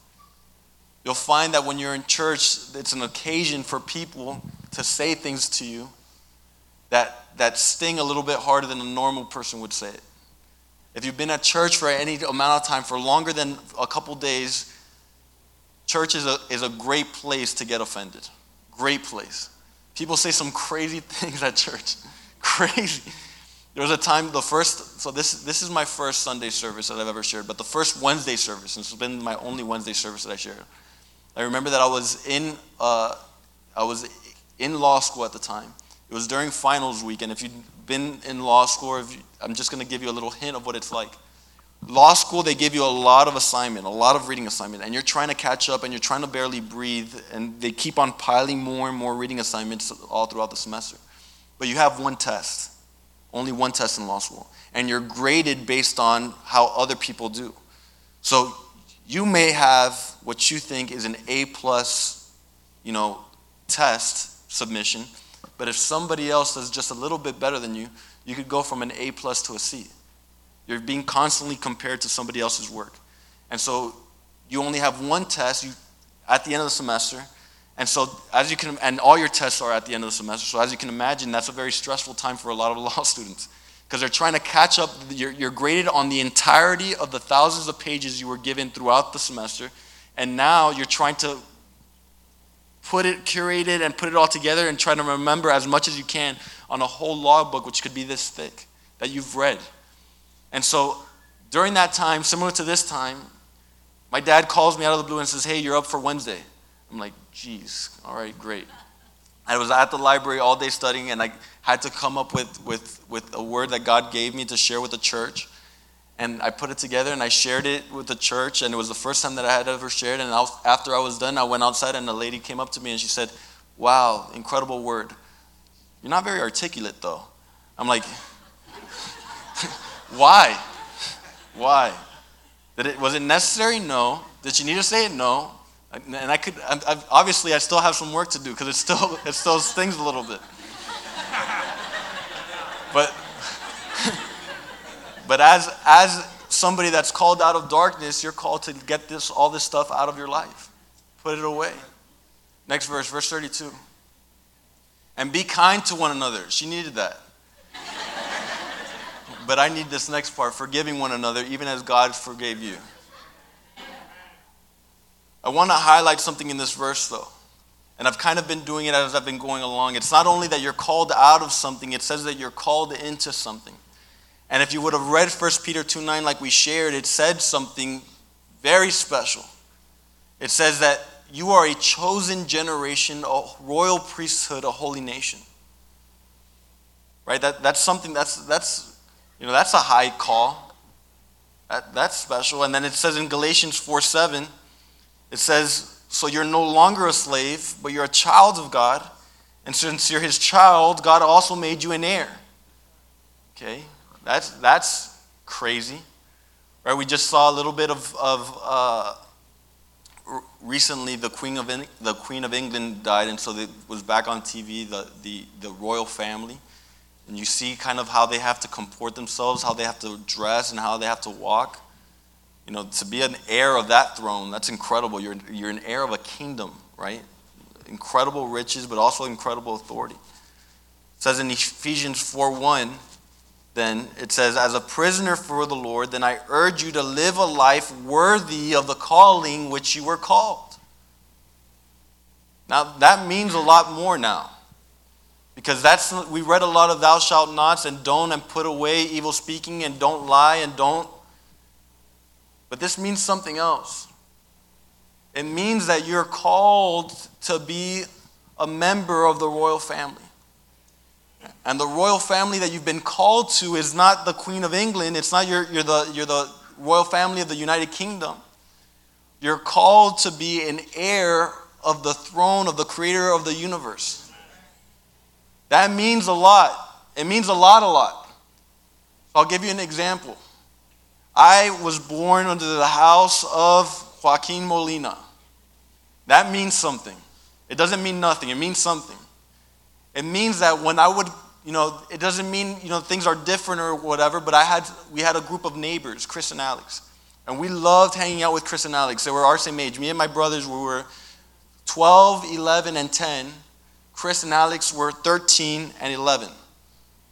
You'll find that when you're in church, it's an occasion for people to say things to you that, that sting a little bit harder than a normal person would say it. If you've been at church for any amount of time, for longer than a couple days, church is a, is a great place to get offended. Great place. People say some crazy things at church. crazy. There was a time, the first, so this, this is my first Sunday service that I've ever shared, but the first Wednesday service, and it's been my only Wednesday service that I shared. I remember that I was in, uh, I was in law school at the time. It was during finals week, and if you've been in law school, you, I'm just going to give you a little hint of what it's like. Law school, they give you a lot of assignment, a lot of reading assignment, and you're trying to catch up and you're trying to barely breathe, and they keep on piling more and more reading assignments all throughout the semester. But you have one test, only one test in law school, and you're graded based on how other people do. So you may have what you think is an A plus, you know, test submission, but if somebody else does just a little bit better than you, you could go from an A plus to a C. You're being constantly compared to somebody else's work. And so you only have one test you, at the end of the semester. And so, as you can, and all your tests are at the end of the semester. So, as you can imagine, that's a very stressful time for a lot of law students because they're trying to catch up. You're, you're, graded on the entirety of the thousands of pages you were given throughout the semester. And now you're trying to put it, curate it, and put it all together and try to remember as much as you can on a whole law book, which could be this thick, that you've read. And so during that time, similar to this time, my dad calls me out of the blue and says, Hey, you're up for Wednesday. I'm like, Geez, all right, great. I was at the library all day studying, and I had to come up with, with, with a word that God gave me to share with the church. And I put it together and I shared it with the church, and it was the first time that I had ever shared. And after I was done, I went outside, and a lady came up to me and she said, Wow, incredible word. You're not very articulate, though. I'm like, Why? Why? Did it, was it necessary? No. Did you need to say it? No. And I could, I, obviously, I still have some work to do because it still, it still stings a little bit. But but as, as somebody that's called out of darkness, you're called to get this, all this stuff out of your life. Put it away. Next verse, verse 32. And be kind to one another. She needed that. but I need this next part forgiving one another, even as God forgave you. I want to highlight something in this verse, though. And I've kind of been doing it as I've been going along. It's not only that you're called out of something, it says that you're called into something. And if you would have read 1 Peter 2 9 like we shared, it said something very special. It says that you are a chosen generation, a royal priesthood, a holy nation. Right? That, that's something that's that's you know that's a high call. That, that's special. And then it says in Galatians 4 7, it says, So you're no longer a slave, but you're a child of God. And since you're his child, God also made you an heir. Okay? That's, that's crazy. Right? We just saw a little bit of, of uh, recently the Queen, of, the Queen of England died, and so it was back on TV, the, the, the royal family. And you see kind of how they have to comport themselves, how they have to dress, and how they have to walk. You know, to be an heir of that throne, that's incredible. You're, you're an heir of a kingdom, right? Incredible riches, but also incredible authority. It says in Ephesians 4 1, then it says, As a prisoner for the Lord, then I urge you to live a life worthy of the calling which you were called. Now, that means a lot more now. Because that's we read a lot of thou shalt nots and don't and put away evil speaking and don't lie and don't. But this means something else. It means that you're called to be a member of the royal family. And the royal family that you've been called to is not the Queen of England. It's not you're, you're, the, you're the royal family of the United Kingdom. You're called to be an heir of the throne of the creator of the universe. That means a lot. It means a lot, a lot. I'll give you an example. I was born under the house of Joaquin Molina. That means something. It doesn't mean nothing, it means something. It means that when I would, you know, it doesn't mean, you know, things are different or whatever, but I had, we had a group of neighbors, Chris and Alex. And we loved hanging out with Chris and Alex. They were our same age. Me and my brothers, we were 12, 11, and 10. Chris and Alex were 13 and 11.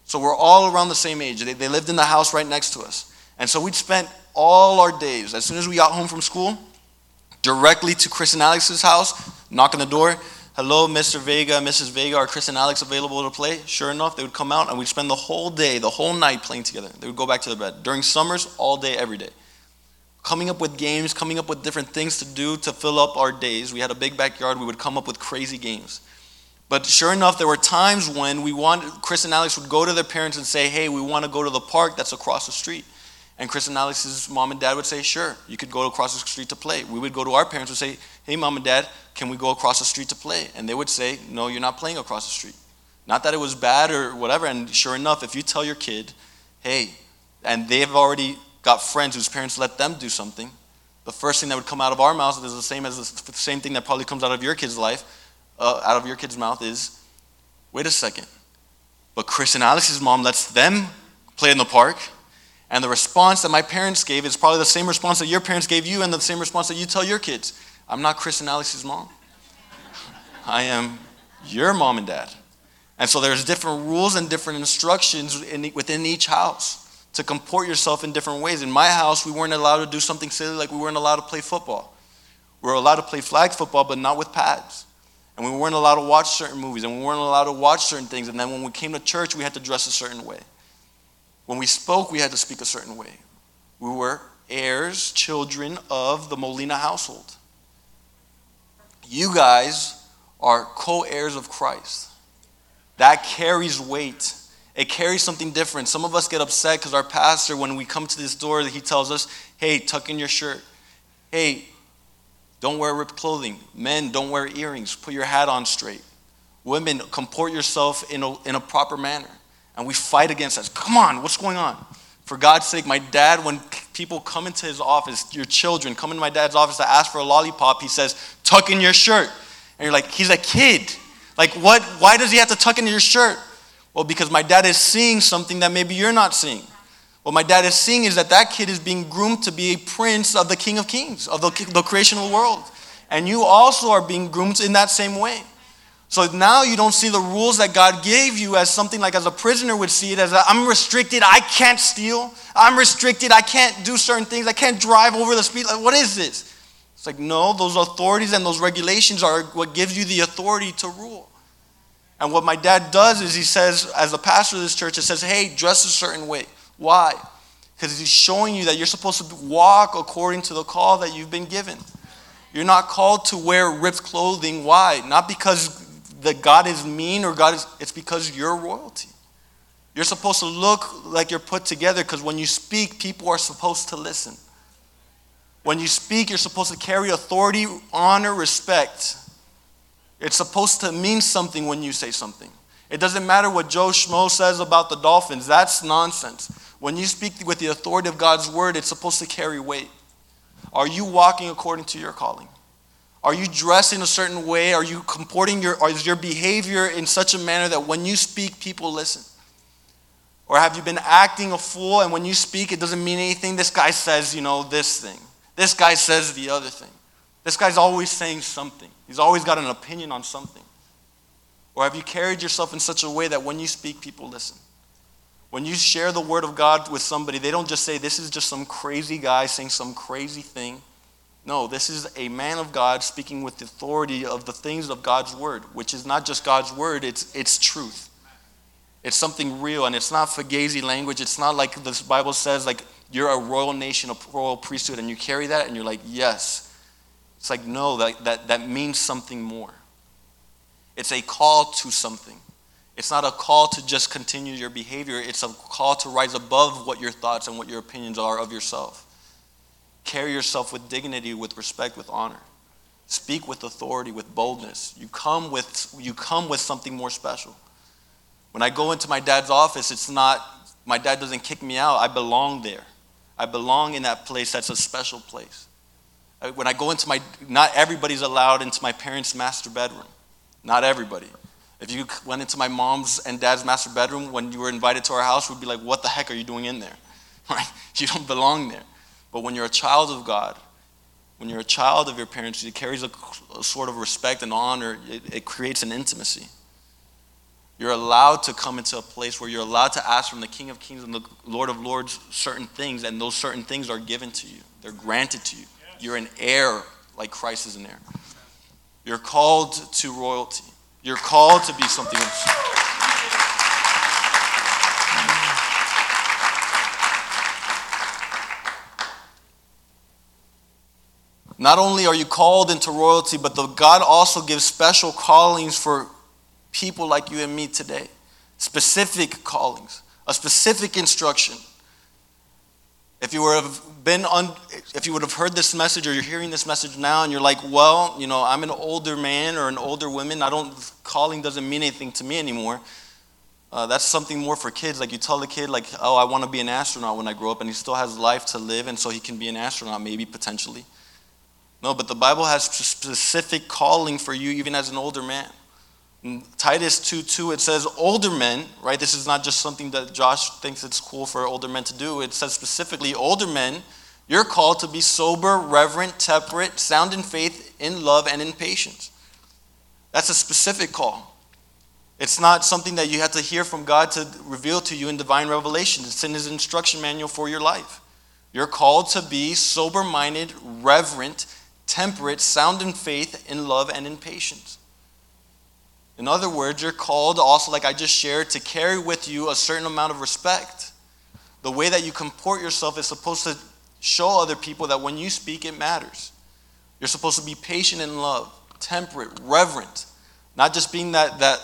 So we're all around the same age. They, they lived in the house right next to us. And so we'd spent all our days, as soon as we got home from school, directly to Chris and Alex's house, knock on the door. Hello, Mr. Vega, Mrs. Vega, are Chris and Alex available to play? Sure enough, they would come out and we'd spend the whole day, the whole night playing together. They would go back to their bed. During summers, all day, every day. Coming up with games, coming up with different things to do to fill up our days. We had a big backyard, we would come up with crazy games. But sure enough, there were times when we wanted, Chris and Alex would go to their parents and say, "Hey, we want to go to the park that's across the street." And Chris and Alex's mom and dad would say, "Sure, you could go across the street to play." We would go to our parents and say, "Hey, mom and dad, can we go across the street to play?" And they would say, "No, you're not playing across the street." Not that it was bad or whatever. And sure enough, if you tell your kid, "Hey," and they've already got friends whose parents let them do something, the first thing that would come out of our mouths is the same as the same thing that probably comes out of your kid's life uh, out of your kid's mouth is, wait a second. But Chris and Alex's mom lets them play in the park. And the response that my parents gave is probably the same response that your parents gave you and the same response that you tell your kids. I'm not Chris and Alex's mom. I am your mom and dad. And so there's different rules and different instructions in, within each house to comport yourself in different ways. In my house, we weren't allowed to do something silly like we weren't allowed to play football. We were allowed to play flag football, but not with pads. And we weren't allowed to watch certain movies, and we weren't allowed to watch certain things. And then when we came to church, we had to dress a certain way. When we spoke, we had to speak a certain way. We were heirs, children of the Molina household. You guys are co heirs of Christ. That carries weight. It carries something different. Some of us get upset because our pastor, when we come to this door, he tells us, hey, tuck in your shirt. Hey, don't wear ripped clothing. Men, don't wear earrings. Put your hat on straight. Women, comport yourself in a, in a proper manner. And we fight against that. Come on, what's going on? For God's sake, my dad, when people come into his office, your children come into my dad's office to ask for a lollipop, he says, tuck in your shirt. And you're like, he's a kid. Like, what? Why does he have to tuck in your shirt? Well, because my dad is seeing something that maybe you're not seeing. What my dad is seeing is that that kid is being groomed to be a prince of the King of Kings, of the, the creational world. And you also are being groomed in that same way. So now you don't see the rules that God gave you as something like as a prisoner would see it as I'm restricted, I can't steal, I'm restricted, I can't do certain things, I can't drive over the speed. Like, what is this? It's like, no, those authorities and those regulations are what gives you the authority to rule. And what my dad does is he says, as the pastor of this church, it says, hey, dress a certain way. Why? Because he's showing you that you're supposed to walk according to the call that you've been given. You're not called to wear ripped clothing. Why? Not because that God is mean or God is, it's because you're royalty. You're supposed to look like you're put together because when you speak, people are supposed to listen. When you speak, you're supposed to carry authority, honor, respect. It's supposed to mean something when you say something. It doesn't matter what Joe Schmo says about the Dolphins, that's nonsense. When you speak with the authority of God's word, it's supposed to carry weight. Are you walking according to your calling? Are you dressed in a certain way? Are you comporting your, or is your behavior in such a manner that when you speak, people listen? Or have you been acting a fool and when you speak, it doesn't mean anything? This guy says, you know, this thing. This guy says the other thing. This guy's always saying something. He's always got an opinion on something. Or have you carried yourself in such a way that when you speak, people listen? When you share the word of God with somebody, they don't just say, This is just some crazy guy saying some crazy thing. No, this is a man of God speaking with the authority of the things of God's word, which is not just God's word, it's, it's truth. It's something real, and it's not fugazi language. It's not like the Bible says, like you're a royal nation, a royal priesthood, and you carry that, and you're like, yes. It's like, no, that, that, that means something more. It's a call to something. It's not a call to just continue your behavior, it's a call to rise above what your thoughts and what your opinions are of yourself. Carry yourself with dignity, with respect, with honor. Speak with authority, with boldness. You come with, you come with something more special. When I go into my dad's office, it's not, my dad doesn't kick me out. I belong there. I belong in that place that's a special place. When I go into my, not everybody's allowed into my parents' master bedroom. Not everybody. If you went into my mom's and dad's master bedroom when you were invited to our house, we'd be like, what the heck are you doing in there? Right? You don't belong there. But when you're a child of God, when you're a child of your parents, it carries a, a sort of respect and honor. It, it creates an intimacy. You're allowed to come into a place where you're allowed to ask from the King of Kings and the Lord of Lords certain things, and those certain things are given to you. They're granted to you. You're an heir like Christ is an heir. You're called to royalty. You're called to be something else. Not only are you called into royalty, but the, God also gives special callings for people like you and me today. Specific callings, a specific instruction. If you would have been un, if you would have heard this message or you're hearing this message now and you're like, well, you know, I'm an older man or an older woman, I don't calling doesn't mean anything to me anymore. Uh, that's something more for kids. Like you tell the kid, like, oh, I want to be an astronaut when I grow up, and he still has life to live, and so he can be an astronaut, maybe potentially. No, but the Bible has specific calling for you, even as an older man. In Titus 2 2, it says, older men, right? This is not just something that Josh thinks it's cool for older men to do. It says specifically, older men, you're called to be sober, reverent, temperate, sound in faith, in love, and in patience. That's a specific call. It's not something that you have to hear from God to reveal to you in divine revelation. It's in His instruction manual for your life. You're called to be sober minded, reverent, temperate, sound in faith, in love, and in patience. In other words, you're called also, like I just shared, to carry with you a certain amount of respect. The way that you comport yourself is supposed to show other people that when you speak, it matters. You're supposed to be patient in love, temperate, reverent, not just being that, that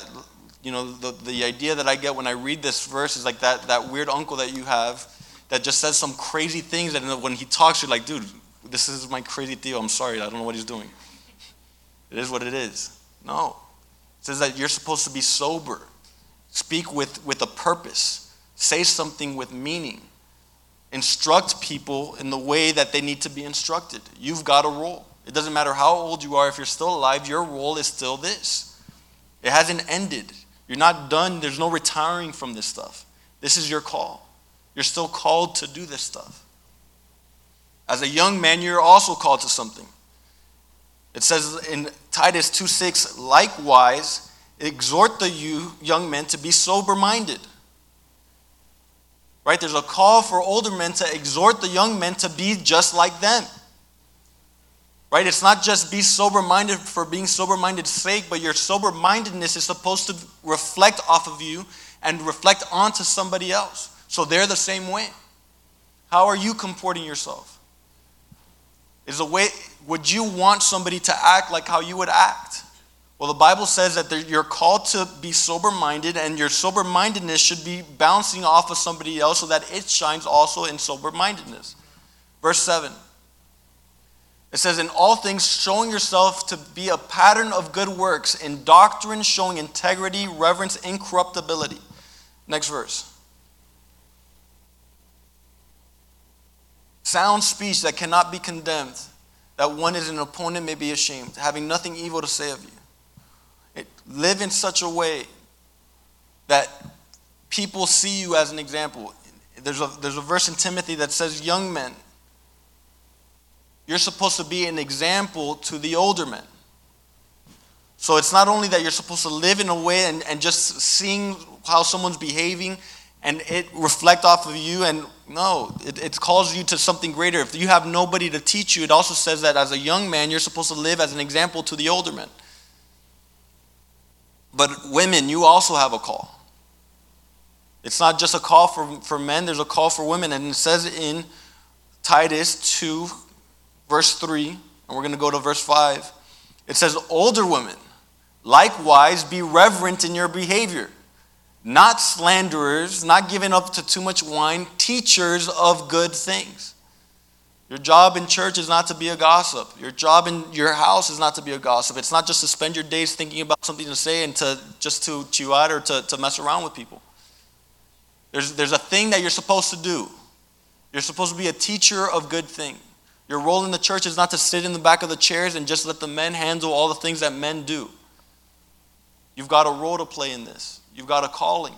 you know, the, the idea that I get when I read this verse is like that, that weird uncle that you have that just says some crazy things, and when he talks, you're like, dude, this is my crazy deal. I'm sorry. I don't know what he's doing. It is what it is. No. It says that you're supposed to be sober, speak with, with a purpose, say something with meaning, instruct people in the way that they need to be instructed. You've got a role. It doesn't matter how old you are, if you're still alive, your role is still this. It hasn't ended. You're not done. There's no retiring from this stuff. This is your call. You're still called to do this stuff. As a young man, you're also called to something. It says in Titus 2 6, likewise, exhort the you young men to be sober minded. Right? There's a call for older men to exhort the young men to be just like them. Right? It's not just be sober minded for being sober minded's sake, but your sober mindedness is supposed to reflect off of you and reflect onto somebody else. So they're the same way. How are you comporting yourself? Is a way, would you want somebody to act like how you would act? Well, the Bible says that you're called to be sober minded, and your sober mindedness should be bouncing off of somebody else so that it shines also in sober mindedness. Verse 7. It says, In all things, showing yourself to be a pattern of good works, in doctrine, showing integrity, reverence, incorruptibility. Next verse. Sound speech that cannot be condemned, that one is an opponent may be ashamed, having nothing evil to say of you. It, live in such a way that people see you as an example. There's a, there's a verse in Timothy that says, Young men, you're supposed to be an example to the older men. So it's not only that you're supposed to live in a way and, and just seeing how someone's behaving and it reflect off of you and no it, it calls you to something greater if you have nobody to teach you it also says that as a young man you're supposed to live as an example to the older men but women you also have a call It's not just a call for, for men, there's a call for women. And it says in Titus 2, verse 3, and we're going to go to verse 5. It says, Older women, likewise be reverent in your behavior, not slanderers, not giving up to too much wine, teachers of good things. Your job in church is not to be a gossip. Your job in your house is not to be a gossip. It's not just to spend your days thinking about something to say and to just to chew out or to, to mess around with people. There's, there's a thing that you're supposed to do. You're supposed to be a teacher of good things. Your role in the church is not to sit in the back of the chairs and just let the men handle all the things that men do. You've got a role to play in this. You've got a calling.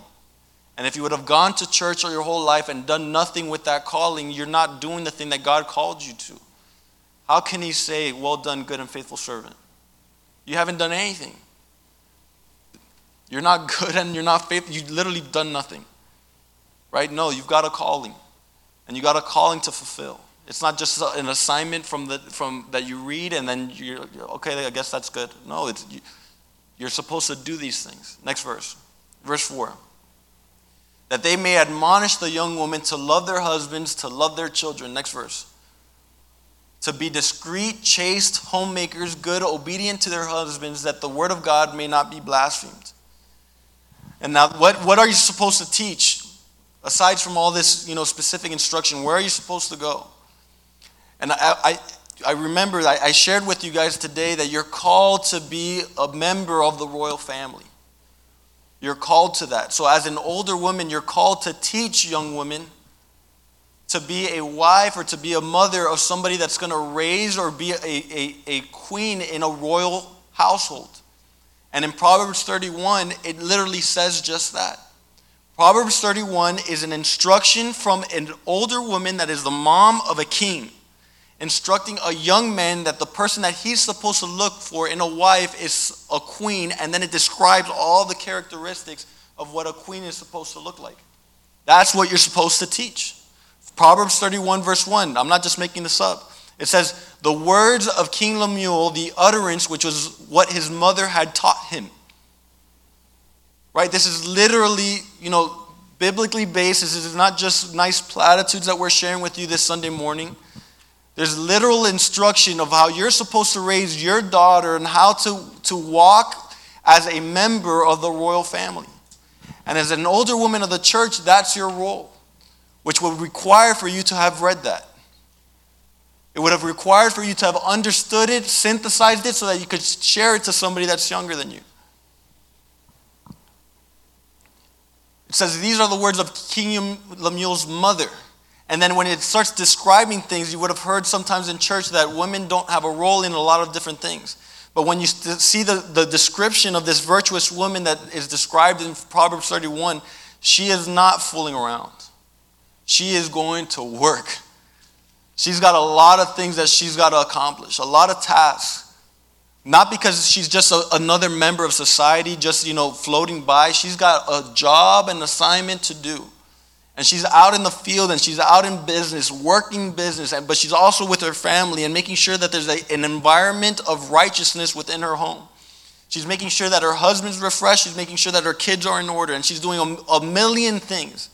And if you would have gone to church all your whole life and done nothing with that calling, you're not doing the thing that God called you to. How can He say, Well done, good and faithful servant? You haven't done anything. You're not good and you're not faithful. You've literally done nothing. Right? No, you've got a calling. And you got a calling to fulfill. It's not just an assignment from the, from, that you read and then you're, okay, I guess that's good. No, it's, you, you're supposed to do these things. Next verse. Verse 4 that they may admonish the young women to love their husbands, to love their children. Next verse. To be discreet, chaste, homemakers, good, obedient to their husbands, that the word of God may not be blasphemed. And now, what, what are you supposed to teach? Aside from all this you know, specific instruction, where are you supposed to go? And I, I, I remember, I, I shared with you guys today that you're called to be a member of the royal family. You're called to that. So, as an older woman, you're called to teach young women to be a wife or to be a mother of somebody that's going to raise or be a, a, a queen in a royal household. And in Proverbs 31, it literally says just that. Proverbs 31 is an instruction from an older woman that is the mom of a king instructing a young man that the person that he's supposed to look for in a wife is a queen, and then it describes all the characteristics of what a queen is supposed to look like. That's what you're supposed to teach. Proverbs 31, verse 1. I'm not just making this up. It says, The words of King Lemuel, the utterance which was what his mother had taught him. Right? This is literally, you know, biblically based. This is not just nice platitudes that we're sharing with you this Sunday morning. There's literal instruction of how you're supposed to raise your daughter and how to, to walk as a member of the royal family. And as an older woman of the church, that's your role, which would require for you to have read that. It would have required for you to have understood it, synthesized it, so that you could share it to somebody that's younger than you. It says, These are the words of King Lemuel's mother. And then when it starts describing things, you would have heard sometimes in church that women don't have a role in a lot of different things. But when you see the, the description of this virtuous woman that is described in Proverbs 31, she is not fooling around. She is going to work. She's got a lot of things that she's got to accomplish, a lot of tasks. Not because she's just a, another member of society, just, you know, floating by. She's got a job and assignment to do. And she's out in the field and she's out in business, working business, but she's also with her family and making sure that there's a, an environment of righteousness within her home. She's making sure that her husband's refreshed. She's making sure that her kids are in order. And she's doing a, a million things.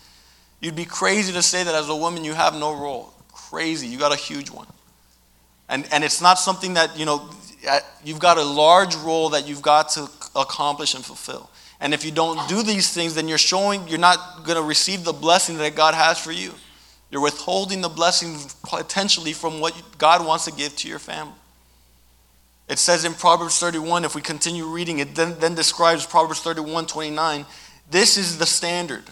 You'd be crazy to say that as a woman you have no role. Crazy. You got a huge one. And, and it's not something that, you know, you've got a large role that you've got to accomplish and fulfill. And if you don't do these things, then you're showing you're not going to receive the blessing that God has for you. You're withholding the blessing potentially from what God wants to give to your family. It says in Proverbs 31, if we continue reading it, then, then describes Proverbs 31 29. This is the standard.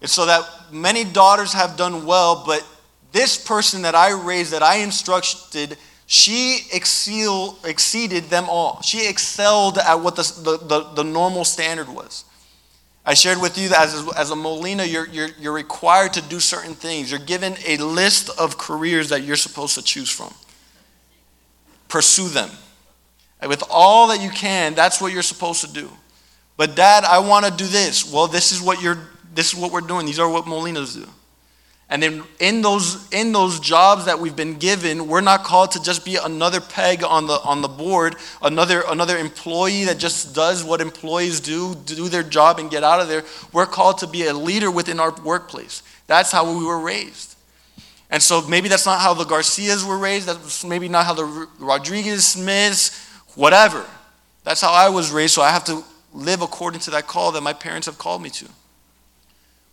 It's so that many daughters have done well, but this person that I raised, that I instructed, she exceeded them all. She excelled at what the, the, the, the, normal standard was. I shared with you that as, as a Molina, you're, you're, you're required to do certain things. You're given a list of careers that you're supposed to choose from. Pursue them. And with all that you can, that's what you're supposed to do. But dad, I want to do this. Well, this is what you're this is what we're doing. These are what Molinas do. And then in those, in those jobs that we've been given, we're not called to just be another peg on the, on the board, another, another employee that just does what employees do, do their job and get out of there. We're called to be a leader within our workplace. That's how we were raised. And so maybe that's not how the Garcias were raised. That's maybe not how the Rodriguez Smiths, whatever. That's how I was raised. So I have to live according to that call that my parents have called me to.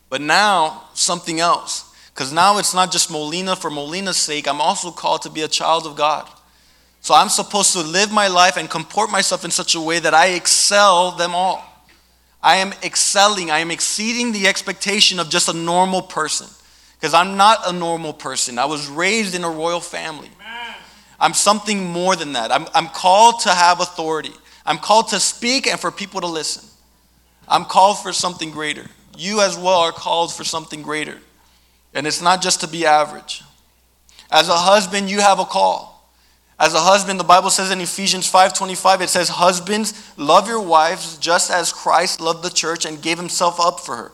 But now, something else. Because now it's not just Molina for Molina's sake, I'm also called to be a child of God. So I'm supposed to live my life and comport myself in such a way that I excel them all. I am excelling, I am exceeding the expectation of just a normal person. Because I'm not a normal person. I was raised in a royal family. I'm something more than that. I'm, I'm called to have authority. I'm called to speak and for people to listen. I'm called for something greater. You as well are called for something greater. And it's not just to be average. As a husband, you have a call. As a husband, the Bible says in Ephesians 5:25 it says husbands love your wives just as Christ loved the church and gave himself up for her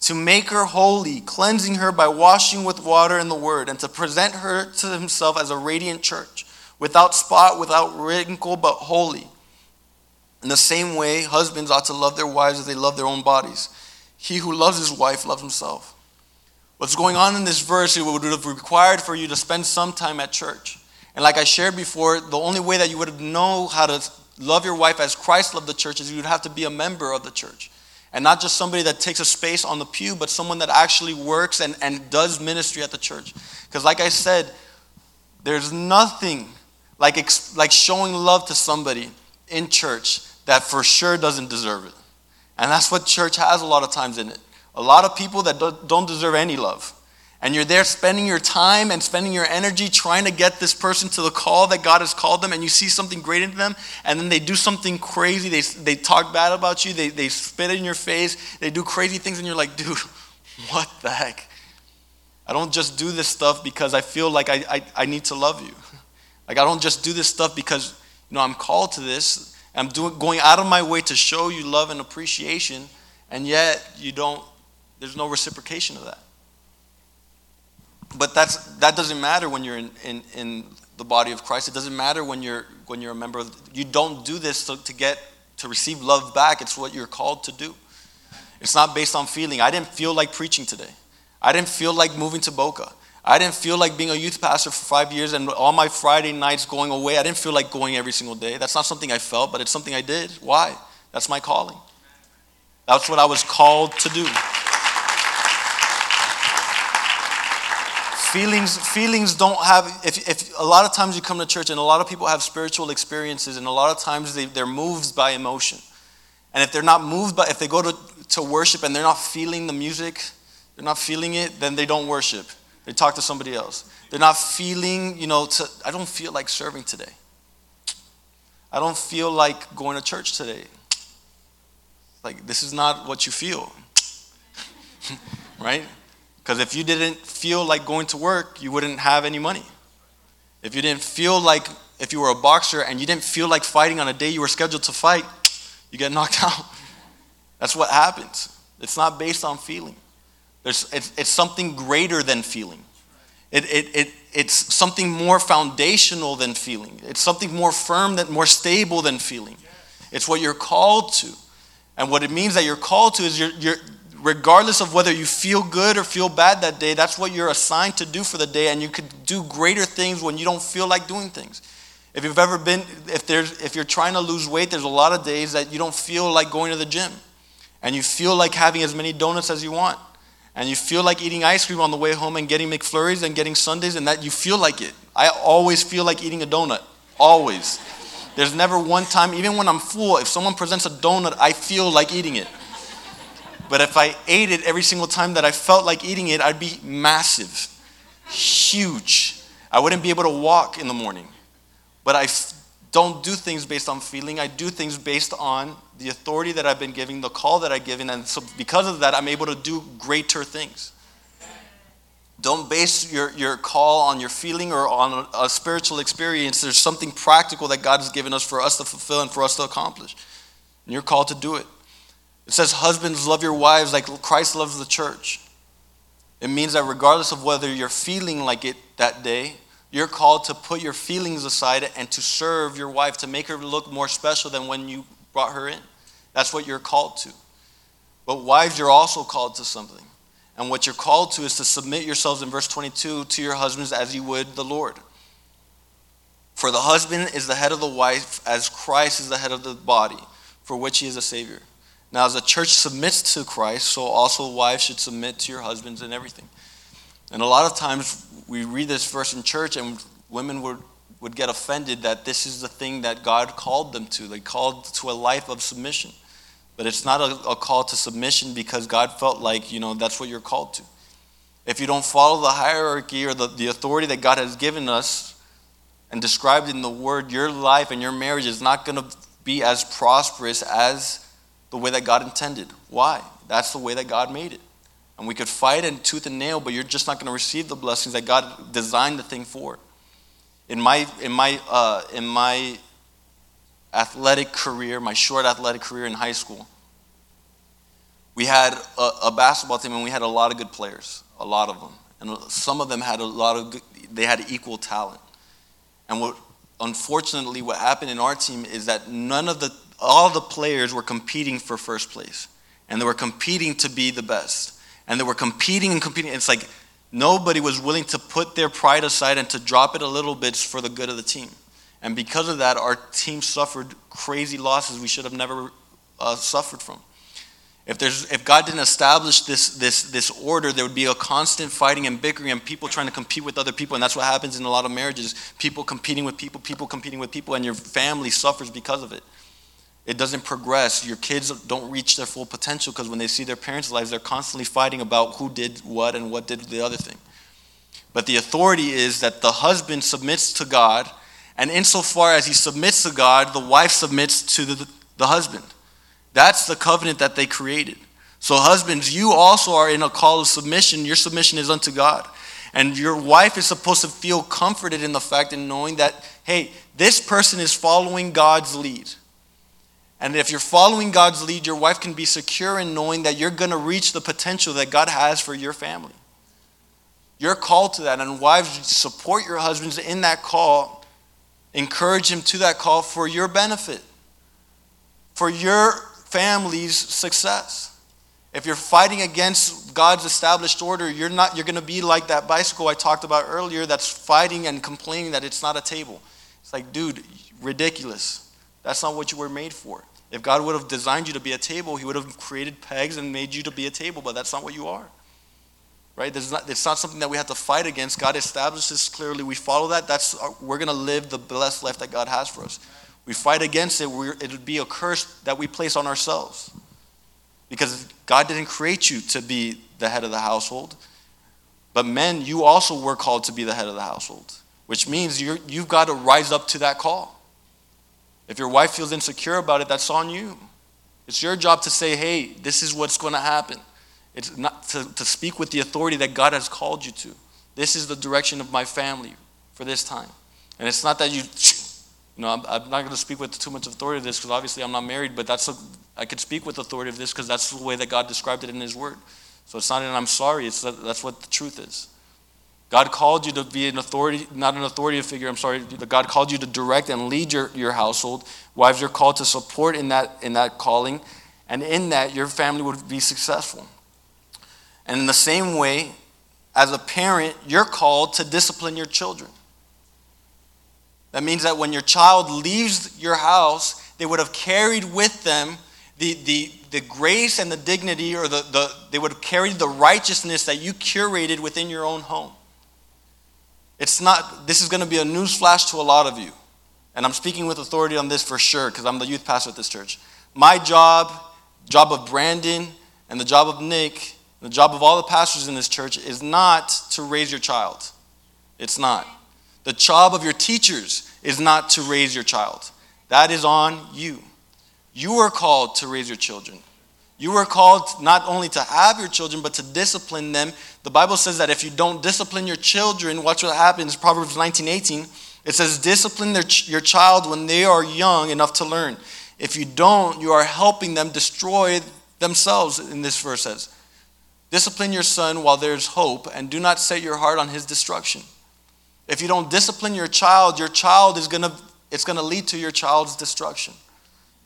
to make her holy, cleansing her by washing with water in the word and to present her to himself as a radiant church, without spot, without wrinkle, but holy. In the same way, husbands ought to love their wives as they love their own bodies. He who loves his wife loves himself. What's going on in this verse, it would have required for you to spend some time at church. And like I shared before, the only way that you would know how to love your wife as Christ loved the church is you would have to be a member of the church. And not just somebody that takes a space on the pew, but someone that actually works and, and does ministry at the church. Because, like I said, there's nothing like, like showing love to somebody in church that for sure doesn't deserve it. And that's what church has a lot of times in it. A lot of people that don't deserve any love. And you're there spending your time and spending your energy trying to get this person to the call that God has called them, and you see something great in them, and then they do something crazy. They, they talk bad about you, they, they spit in your face, they do crazy things, and you're like, dude, what the heck? I don't just do this stuff because I feel like I, I, I need to love you. Like, I don't just do this stuff because, you know, I'm called to this. I'm doing, going out of my way to show you love and appreciation, and yet you don't there's no reciprocation of that. But that's, that doesn't matter when you're in, in, in the body of Christ. It doesn't matter when you're, when you're a member of, you don't do this to, to get, to receive love back. It's what you're called to do. It's not based on feeling. I didn't feel like preaching today. I didn't feel like moving to Boca. I didn't feel like being a youth pastor for five years and all my Friday nights going away. I didn't feel like going every single day. That's not something I felt, but it's something I did. Why? That's my calling. That's what I was called to do. Feelings feelings don't have if, if a lot of times you come to church and a lot of people have spiritual experiences and a lot of times they, they're moved by emotion. And if they're not moved by if they go to, to worship and they're not feeling the music they're not feeling it then they don't worship. They talk to somebody else. They're not feeling you know to, i don't feel like serving today. I don't feel like going to church today. Like this is not what you feel. Right because if you didn't feel like going to work, you wouldn't have any money. If you didn't feel like, if you were a boxer and you didn't feel like fighting on a day you were scheduled to fight, you get knocked out. That's what happens. It's not based on feeling. There's, it's, it's something greater than feeling. It, it, it, it's something more foundational than feeling. It's something more firm, than, more stable than feeling. It's what you're called to. And what it means that you're called to is you're, you're, regardless of whether you feel good or feel bad that day, that's what you're assigned to do for the day, and you could do greater things when you don't feel like doing things. If you've ever been, if there's, if you're trying to lose weight, there's a lot of days that you don't feel like going to the gym, and you feel like having as many donuts as you want, and you feel like eating ice cream on the way home and getting McFlurries and getting sundaes, and that you feel like it. I always feel like eating a donut, always. There's never one time, even when I'm full, if someone presents a donut, I feel like eating it. But if I ate it every single time that I felt like eating it, I'd be massive, huge. I wouldn't be able to walk in the morning. But I f- don't do things based on feeling. I do things based on the authority that I've been given, the call that I've given. And so because of that, I'm able to do greater things. Don't base your, your call on your feeling or on a, a spiritual experience. There's something practical that God has given us for us to fulfill and for us to accomplish. And you're called to do it. It says, Husbands, love your wives like Christ loves the church. It means that regardless of whether you're feeling like it that day, you're called to put your feelings aside and to serve your wife, to make her look more special than when you brought her in. That's what you're called to. But wives, you're also called to something. And what you're called to is to submit yourselves in verse 22 to your husbands as you would the Lord. For the husband is the head of the wife, as Christ is the head of the body, for which he is a Savior. Now, as the church submits to Christ, so also wives should submit to your husbands in everything. And a lot of times we read this verse in church, and women would, would get offended that this is the thing that God called them to. They called to a life of submission. But it's not a, a call to submission because God felt like, you know, that's what you're called to. If you don't follow the hierarchy or the, the authority that God has given us and described in the word, your life and your marriage is not going to be as prosperous as the way that God intended. Why? That's the way that God made it. And we could fight and tooth and nail, but you're just not going to receive the blessings that God designed the thing for. In my, in my, uh, in my athletic career, my short athletic career in high school, we had a, a, basketball team and we had a lot of good players, a lot of them. And some of them had a lot of good, they had equal talent. And what, unfortunately, what happened in our team is that none of the, all the players were competing for first place. And they were competing to be the best and they were competing and competing. It's like nobody was willing to put their pride aside and to drop it a little bit for the good of the team. And because of that, our team suffered crazy losses we should have never uh, suffered from. If, there's, if God didn't establish this, this, this order, there would be a constant fighting and bickering and people trying to compete with other people. And that's what happens in a lot of marriages people competing with people, people competing with people, and your family suffers because of it it doesn't progress. Your kids don't reach their full potential because when they see their parents' lives, they're constantly fighting about who did what and what did the other thing. But the authority is that the husband submits to God, and insofar as he submits to God, the wife submits to the, the husband. That's the covenant that they created. So, husbands, you also are in a call of submission. Your submission is unto God. And your wife is supposed to feel comforted in the fact and knowing that, hey, this person is following God's lead. And if you're following God's lead, your wife can be secure in knowing that you're going to reach the potential that God has for your family. You're called to that. And wives, support your husbands in that call. Encourage him to that call for your benefit, for your family's success. If you're fighting against God's established order, you're not you're going to be like that bicycle I talked about earlier that's fighting and complaining that it's not a table. It's like, dude, ridiculous. That's not what you were made for. If God would have designed you to be a table, He would have created pegs and made you to be a table, but that's not what you are. Right? Not, it's not something that we have to fight against. God establishes clearly. We follow that. That's our, we're going to live the blessed life that God has for us. We fight against it. it would be a curse that we place on ourselves. Because God didn't create you to be the head of the household. But men, you also were called to be the head of the household, which means you you've got to rise up to that call. If your wife feels insecure about it, that's on you. It's your job to say, hey, this is what's going to happen. It's not to, to speak with the authority that God has called you to. This is the direction of my family for this time. And it's not that you, you know, I'm, I'm not going to speak with too much authority of this because obviously I'm not married, but that's a, I could speak with authority of this because that's the way that God described it in His Word. So it's not that I'm sorry, it's that, that's what the truth is. God called you to be an authority, not an authority figure, I'm sorry. God called you to direct and lead your, your household. Wives, you're called to support in that, in that calling. And in that, your family would be successful. And in the same way, as a parent, you're called to discipline your children. That means that when your child leaves your house, they would have carried with them the, the, the grace and the dignity, or the, the, they would have carried the righteousness that you curated within your own home. It's not, this is going to be a news flash to a lot of you. And I'm speaking with authority on this for sure because I'm the youth pastor at this church. My job, job of Brandon, and the job of Nick, the job of all the pastors in this church is not to raise your child. It's not. The job of your teachers is not to raise your child. That is on you. You are called to raise your children. You are called not only to have your children, but to discipline them. The Bible says that if you don't discipline your children, watch what happens. Proverbs 19 18. It says, Discipline their, your child when they are young enough to learn. If you don't, you are helping them destroy themselves, in this verse says. Discipline your son while there's hope, and do not set your heart on his destruction. If you don't discipline your child, your child is gonna it's gonna lead to your child's destruction.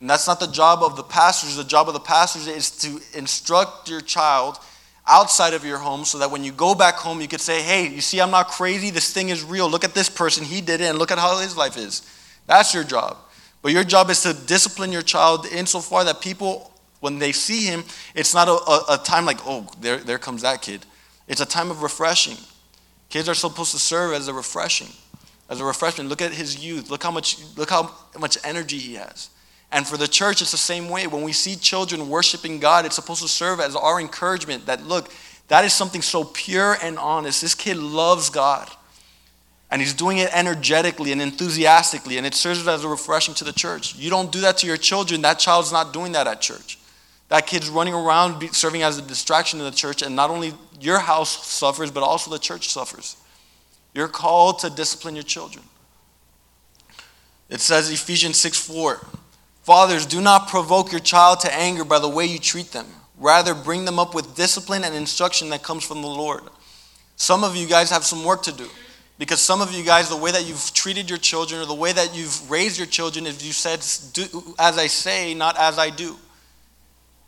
And that's not the job of the pastors. The job of the pastors is to instruct your child outside of your home so that when you go back home, you could say, hey, you see, I'm not crazy. This thing is real. Look at this person. He did it, and look at how his life is. That's your job. But your job is to discipline your child insofar that people, when they see him, it's not a, a, a time like, oh, there, there comes that kid. It's a time of refreshing. Kids are supposed to serve as a refreshing, as a refreshment. Look at his youth. Look how much, look how much energy he has. And for the church, it's the same way. When we see children worshiping God, it's supposed to serve as our encouragement that, look, that is something so pure and honest. This kid loves God. And he's doing it energetically and enthusiastically, and it serves as a refreshing to the church. You don't do that to your children, that child's not doing that at church. That kid's running around serving as a distraction in the church, and not only your house suffers, but also the church suffers. You're called to discipline your children. It says Ephesians 6 4. Fathers, do not provoke your child to anger by the way you treat them. Rather, bring them up with discipline and instruction that comes from the Lord. Some of you guys have some work to do. Because some of you guys, the way that you've treated your children or the way that you've raised your children is you said, do as I say, not as I do.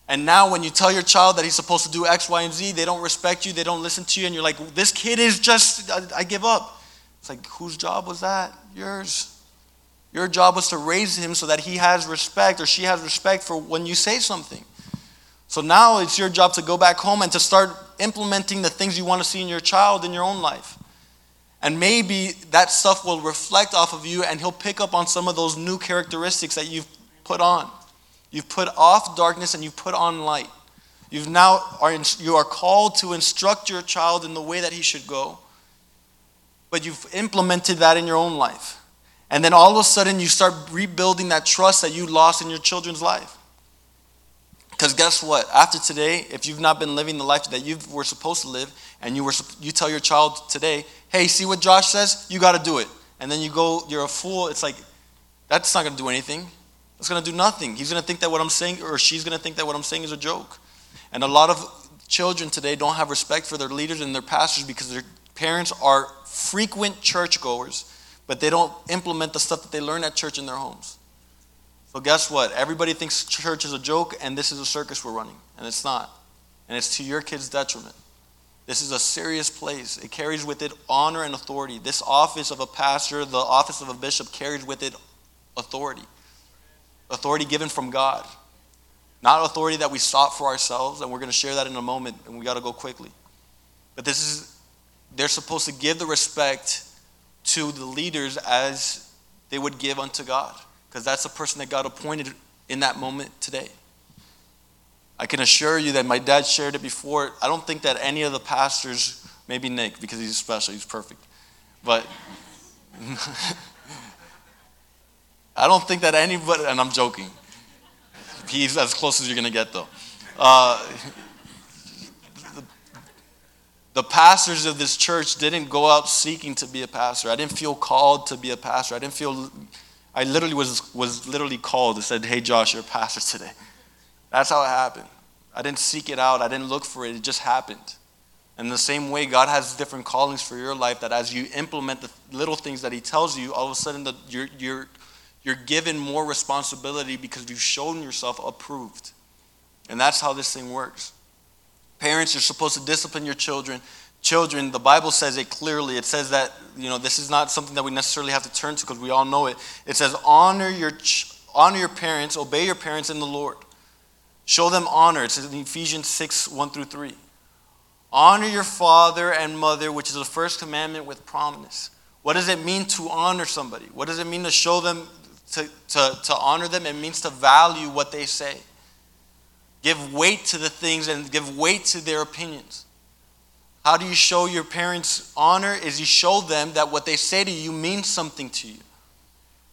And now, when you tell your child that he's supposed to do X, Y, and Z, they don't respect you, they don't listen to you, and you're like, this kid is just, I, I give up. It's like, whose job was that? Yours. Your job was to raise him so that he has respect or she has respect for when you say something. So now it's your job to go back home and to start implementing the things you want to see in your child in your own life. And maybe that stuff will reflect off of you and he'll pick up on some of those new characteristics that you've put on. You've put off darkness and you've put on light. You've now are you are called to instruct your child in the way that he should go. But you've implemented that in your own life. And then all of a sudden, you start rebuilding that trust that you lost in your children's life. Because guess what? After today, if you've not been living the life that you were supposed to live, and you were you tell your child today, "Hey, see what Josh says? You got to do it." And then you go, "You're a fool." It's like that's not going to do anything. It's going to do nothing. He's going to think that what I'm saying, or she's going to think that what I'm saying is a joke. And a lot of children today don't have respect for their leaders and their pastors because their parents are frequent churchgoers but they don't implement the stuff that they learn at church in their homes. So, guess what? Everybody thinks church is a joke and this is a circus we're running, and it's not. And it's to your kids' detriment. This is a serious place. It carries with it honor and authority. This office of a pastor, the office of a bishop, carries with it authority. Authority given from God. Not authority that we sought for ourselves, and we're going to share that in a moment, and we got to go quickly. But this is, they're supposed to give the respect to the leaders as they would give unto God, because that's the person that God appointed in that moment today. I can assure you that my dad shared it before. I don't think that any of the pastors, maybe Nick, because he's special, he's perfect, but I don't think that anybody, and I'm joking, he's as close as you're going to get though. Uh, the pastors of this church didn't go out seeking to be a pastor. I didn't feel called to be a pastor. I didn't feel, I literally was, was literally called and said, hey, Josh, you're a pastor today. That's how it happened. I didn't seek it out. I didn't look for it. It just happened. And the same way, God has different callings for your life that as you implement the little things that He tells you, all of a sudden the, you're, you're, you're given more responsibility because you've shown yourself approved. And that's how this thing works. Parents, you're supposed to discipline your children. Children, the Bible says it clearly. It says that, you know, this is not something that we necessarily have to turn to because we all know it. It says, honor your, honor your parents, obey your parents in the Lord. Show them honor. It's in Ephesians 6 1 through 3. Honor your father and mother, which is the first commandment with promise. What does it mean to honor somebody? What does it mean to show them, to, to, to honor them? It means to value what they say. Give weight to the things and give weight to their opinions. How do you show your parents honor? Is you show them that what they say to you means something to you.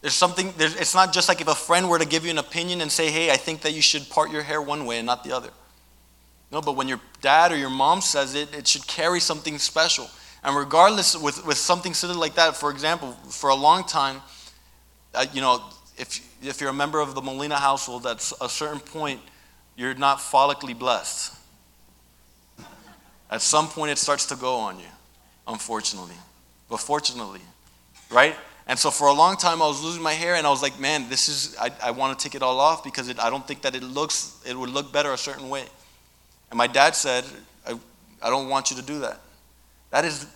There's something, there's, it's not just like if a friend were to give you an opinion and say, hey, I think that you should part your hair one way and not the other. No, but when your dad or your mom says it, it should carry something special. And regardless, with, with something silly like that, for example, for a long time, uh, you know, if, if you're a member of the Molina household, at a certain point, you're not follically blessed. At some point, it starts to go on you, unfortunately. But fortunately, right? And so for a long time, I was losing my hair, and I was like, man, this is, I, I want to take it all off because it, I don't think that it looks, it would look better a certain way. And my dad said, I, I don't want you to do that. That is,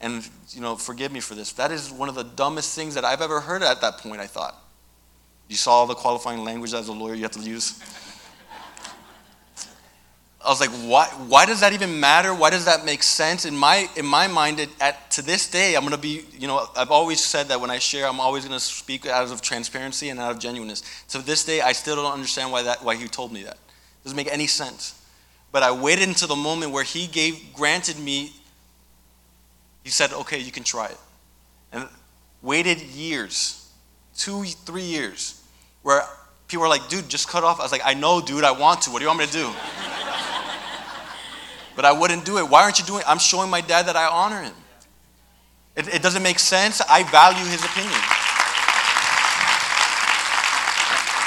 and, you know, forgive me for this, that is one of the dumbest things that I've ever heard at that point, I thought. You saw all the qualifying language as a lawyer you have to use? I was like, why, why does that even matter? Why does that make sense? In my, in my mind, it, at, to this day, I'm going to be, you know, I've always said that when I share, I'm always going to speak out of transparency and out of genuineness. To this day, I still don't understand why, that, why he told me that. It doesn't make any sense. But I waited until the moment where he gave, granted me, he said, okay, you can try it. And waited years, two, three years, where people were like, dude, just cut off. I was like, I know, dude, I want to. What do you want me to do? But I wouldn't do it. Why aren't you doing it? I'm showing my dad that I honor him. It, it doesn't make sense. I value his opinion.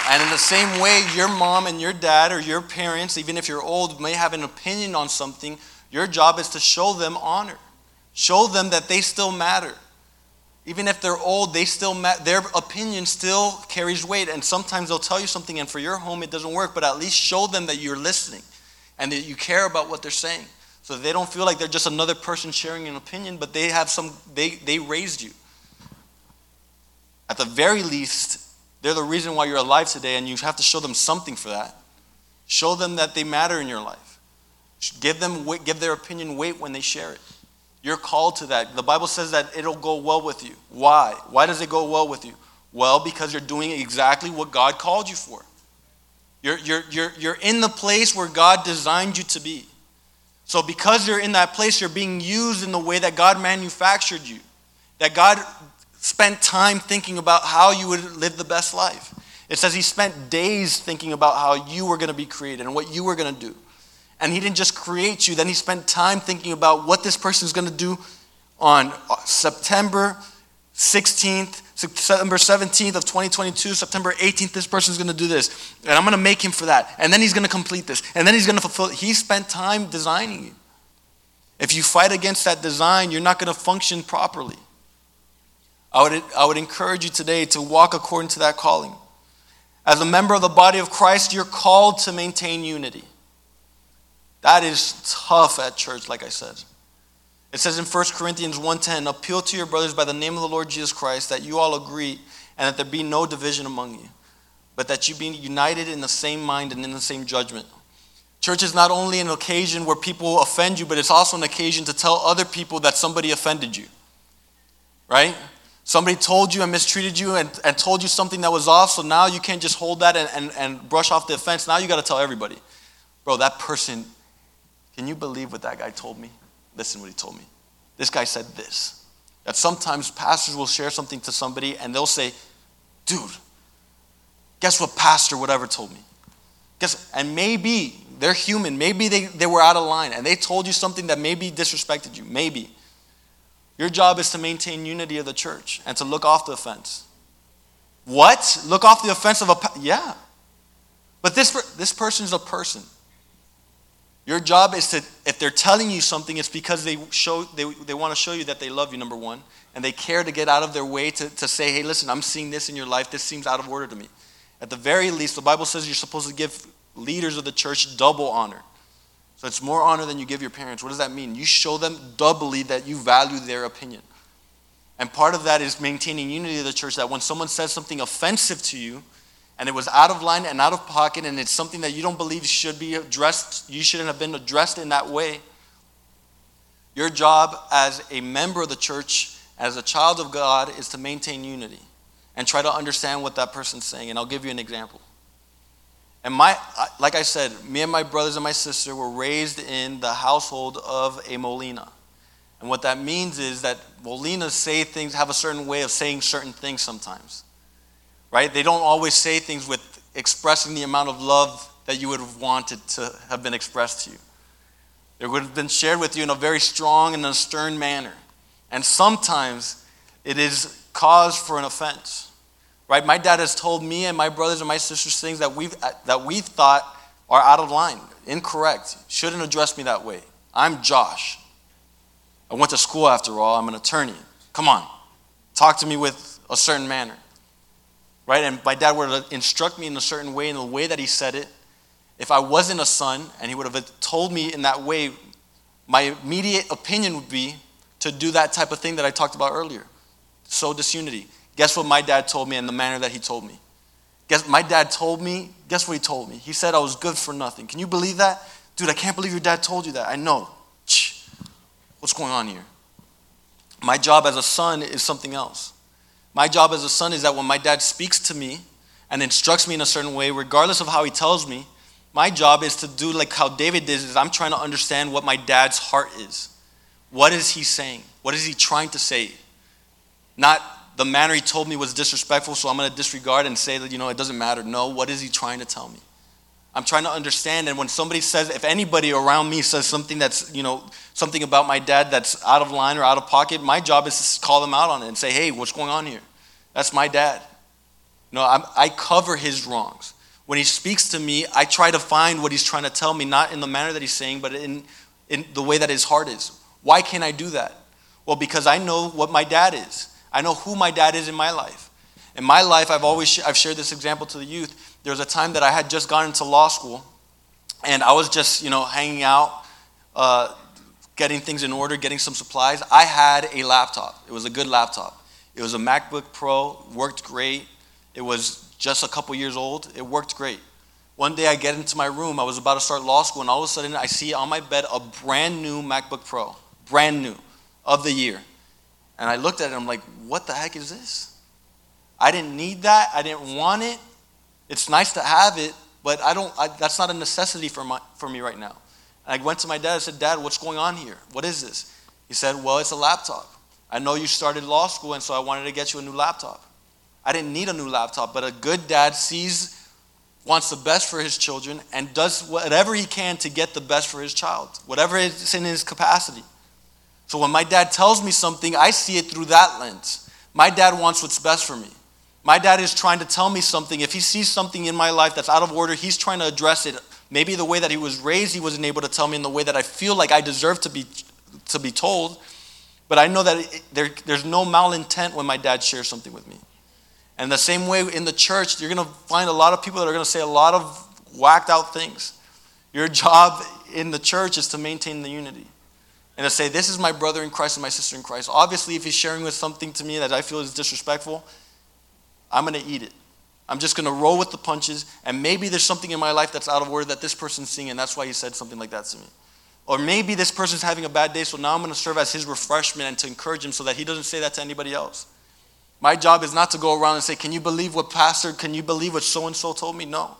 And in the same way, your mom and your dad or your parents, even if you're old, may have an opinion on something. Your job is to show them honor. Show them that they still matter. Even if they're old, they still ma- their opinion still carries weight. And sometimes they'll tell you something, and for your home it doesn't work. But at least show them that you're listening and that you care about what they're saying. So they don't feel like they're just another person sharing an opinion, but they have some, they, they raised you. At the very least, they're the reason why you're alive today, and you have to show them something for that. Show them that they matter in your life. Give them give their opinion weight when they share it. You're called to that. The Bible says that it'll go well with you. Why? Why does it go well with you? Well, because you're doing exactly what God called you for. You're, you're, you're, you're in the place where God designed you to be. So, because you're in that place, you're being used in the way that God manufactured you. That God spent time thinking about how you would live the best life. It says He spent days thinking about how you were going to be created and what you were going to do. And He didn't just create you, then He spent time thinking about what this person is going to do on September 16th, September 17th of 2022, September 18th, this person's going to do this. And I'm going to make him for that. And then he's going to complete this. And then he's going to fulfill it. He spent time designing you. If you fight against that design, you're not going to function properly. I would, I would encourage you today to walk according to that calling. As a member of the body of Christ, you're called to maintain unity. That is tough at church, like I said. It says in 1 Corinthians 1:10, "Appeal to your brothers by the name of the Lord Jesus Christ that you all agree and that there be no division among you, but that you be united in the same mind and in the same judgment." Church is not only an occasion where people offend you, but it's also an occasion to tell other people that somebody offended you. Right? Somebody told you and mistreated you and, and told you something that was off, so now you can't just hold that and, and, and brush off the offense. Now you got to tell everybody. Bro, that person, can you believe what that guy told me? Listen what he told me. This guy said this. That sometimes pastors will share something to somebody and they'll say, dude, guess what pastor whatever told me? Guess, and maybe they're human. Maybe they, they were out of line and they told you something that maybe disrespected you. Maybe. Your job is to maintain unity of the church and to look off the offense. What? Look off the offense of a. Yeah. But this, this person is a person. Your job is to, if they're telling you something, it's because they, show, they, they want to show you that they love you, number one, and they care to get out of their way to, to say, hey, listen, I'm seeing this in your life. This seems out of order to me. At the very least, the Bible says you're supposed to give leaders of the church double honor. So it's more honor than you give your parents. What does that mean? You show them doubly that you value their opinion. And part of that is maintaining unity of the church, that when someone says something offensive to you, and it was out of line and out of pocket, and it's something that you don't believe should be addressed, you shouldn't have been addressed in that way. Your job as a member of the church, as a child of God, is to maintain unity and try to understand what that person's saying. And I'll give you an example. And my, like I said, me and my brothers and my sister were raised in the household of a Molina. And what that means is that Molinas say things, have a certain way of saying certain things sometimes right? They don't always say things with expressing the amount of love that you would have wanted to have been expressed to you. It would have been shared with you in a very strong and a stern manner. And sometimes it is cause for an offense. Right? My dad has told me and my brothers and my sisters things that we've that we thought are out of line, incorrect, shouldn't address me that way. I'm Josh. I went to school after all. I'm an attorney. Come on, talk to me with a certain manner. Right? And my dad would instruct me in a certain way, in the way that he said it. If I wasn't a son, and he would have told me in that way, my immediate opinion would be to do that type of thing that I talked about earlier sow disunity. Guess what my dad told me in the manner that he told me? Guess my dad told me, guess what he told me? He said I was good for nothing. Can you believe that? Dude, I can't believe your dad told you that. I know. What's going on here? My job as a son is something else. My job as a son is that when my dad speaks to me and instructs me in a certain way, regardless of how he tells me, my job is to do like how David did is I'm trying to understand what my dad's heart is. What is he saying? What is he trying to say? Not the manner he told me was disrespectful, so I'm going to disregard and say that, you know, it doesn't matter. No, what is he trying to tell me? I'm trying to understand. And when somebody says, if anybody around me says something that's, you know, something about my dad that's out of line or out of pocket, my job is to call them out on it and say, hey, what's going on here? That's my dad. No, I'm, I cover his wrongs. When he speaks to me, I try to find what he's trying to tell me, not in the manner that he's saying, but in, in the way that his heart is. Why can't I do that? Well, because I know what my dad is. I know who my dad is in my life. In my life, I've always I've shared this example to the youth. There was a time that I had just gone into law school, and I was just you know hanging out, uh, getting things in order, getting some supplies. I had a laptop. It was a good laptop. It was a MacBook Pro. Worked great. It was just a couple years old. It worked great. One day I get into my room. I was about to start law school, and all of a sudden I see on my bed a brand new MacBook Pro, brand new, of the year. And I looked at it, I'm like, what the heck is this? I didn't need that. I didn't want it. It's nice to have it, but I don't, I, that's not a necessity for, my, for me right now. And I went to my dad and said, Dad, what's going on here? What is this? He said, Well, it's a laptop. I know you started law school, and so I wanted to get you a new laptop. I didn't need a new laptop, but a good dad sees, wants the best for his children, and does whatever he can to get the best for his child, whatever is in his capacity. So when my dad tells me something, I see it through that lens. My dad wants what's best for me. My dad is trying to tell me something. If he sees something in my life that's out of order, he's trying to address it. Maybe the way that he was raised, he wasn't able to tell me in the way that I feel like I deserve to be, to be told. But I know that it, there, there's no malintent when my dad shares something with me. And the same way in the church, you're going to find a lot of people that are going to say a lot of whacked out things. Your job in the church is to maintain the unity and to say, This is my brother in Christ and my sister in Christ. Obviously, if he's sharing with something to me that I feel is disrespectful, I'm going to eat it. I'm just going to roll with the punches, and maybe there's something in my life that's out of order that this person's seeing, and that's why he said something like that to me. Or maybe this person's having a bad day, so now I'm going to serve as his refreshment and to encourage him so that he doesn't say that to anybody else. My job is not to go around and say, Can you believe what pastor, can you believe what so and so told me? No.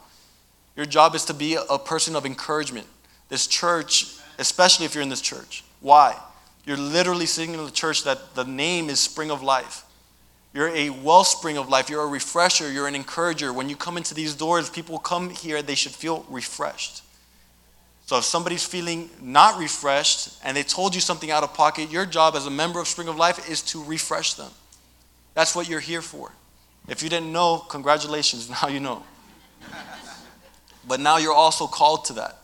Your job is to be a person of encouragement. This church, especially if you're in this church, why? You're literally sitting in the church that the name is Spring of Life. You're a wellspring of life. You're a refresher. You're an encourager. When you come into these doors, people come here, they should feel refreshed. So if somebody's feeling not refreshed and they told you something out of pocket, your job as a member of Spring of Life is to refresh them. That's what you're here for. If you didn't know, congratulations, now you know. But now you're also called to that.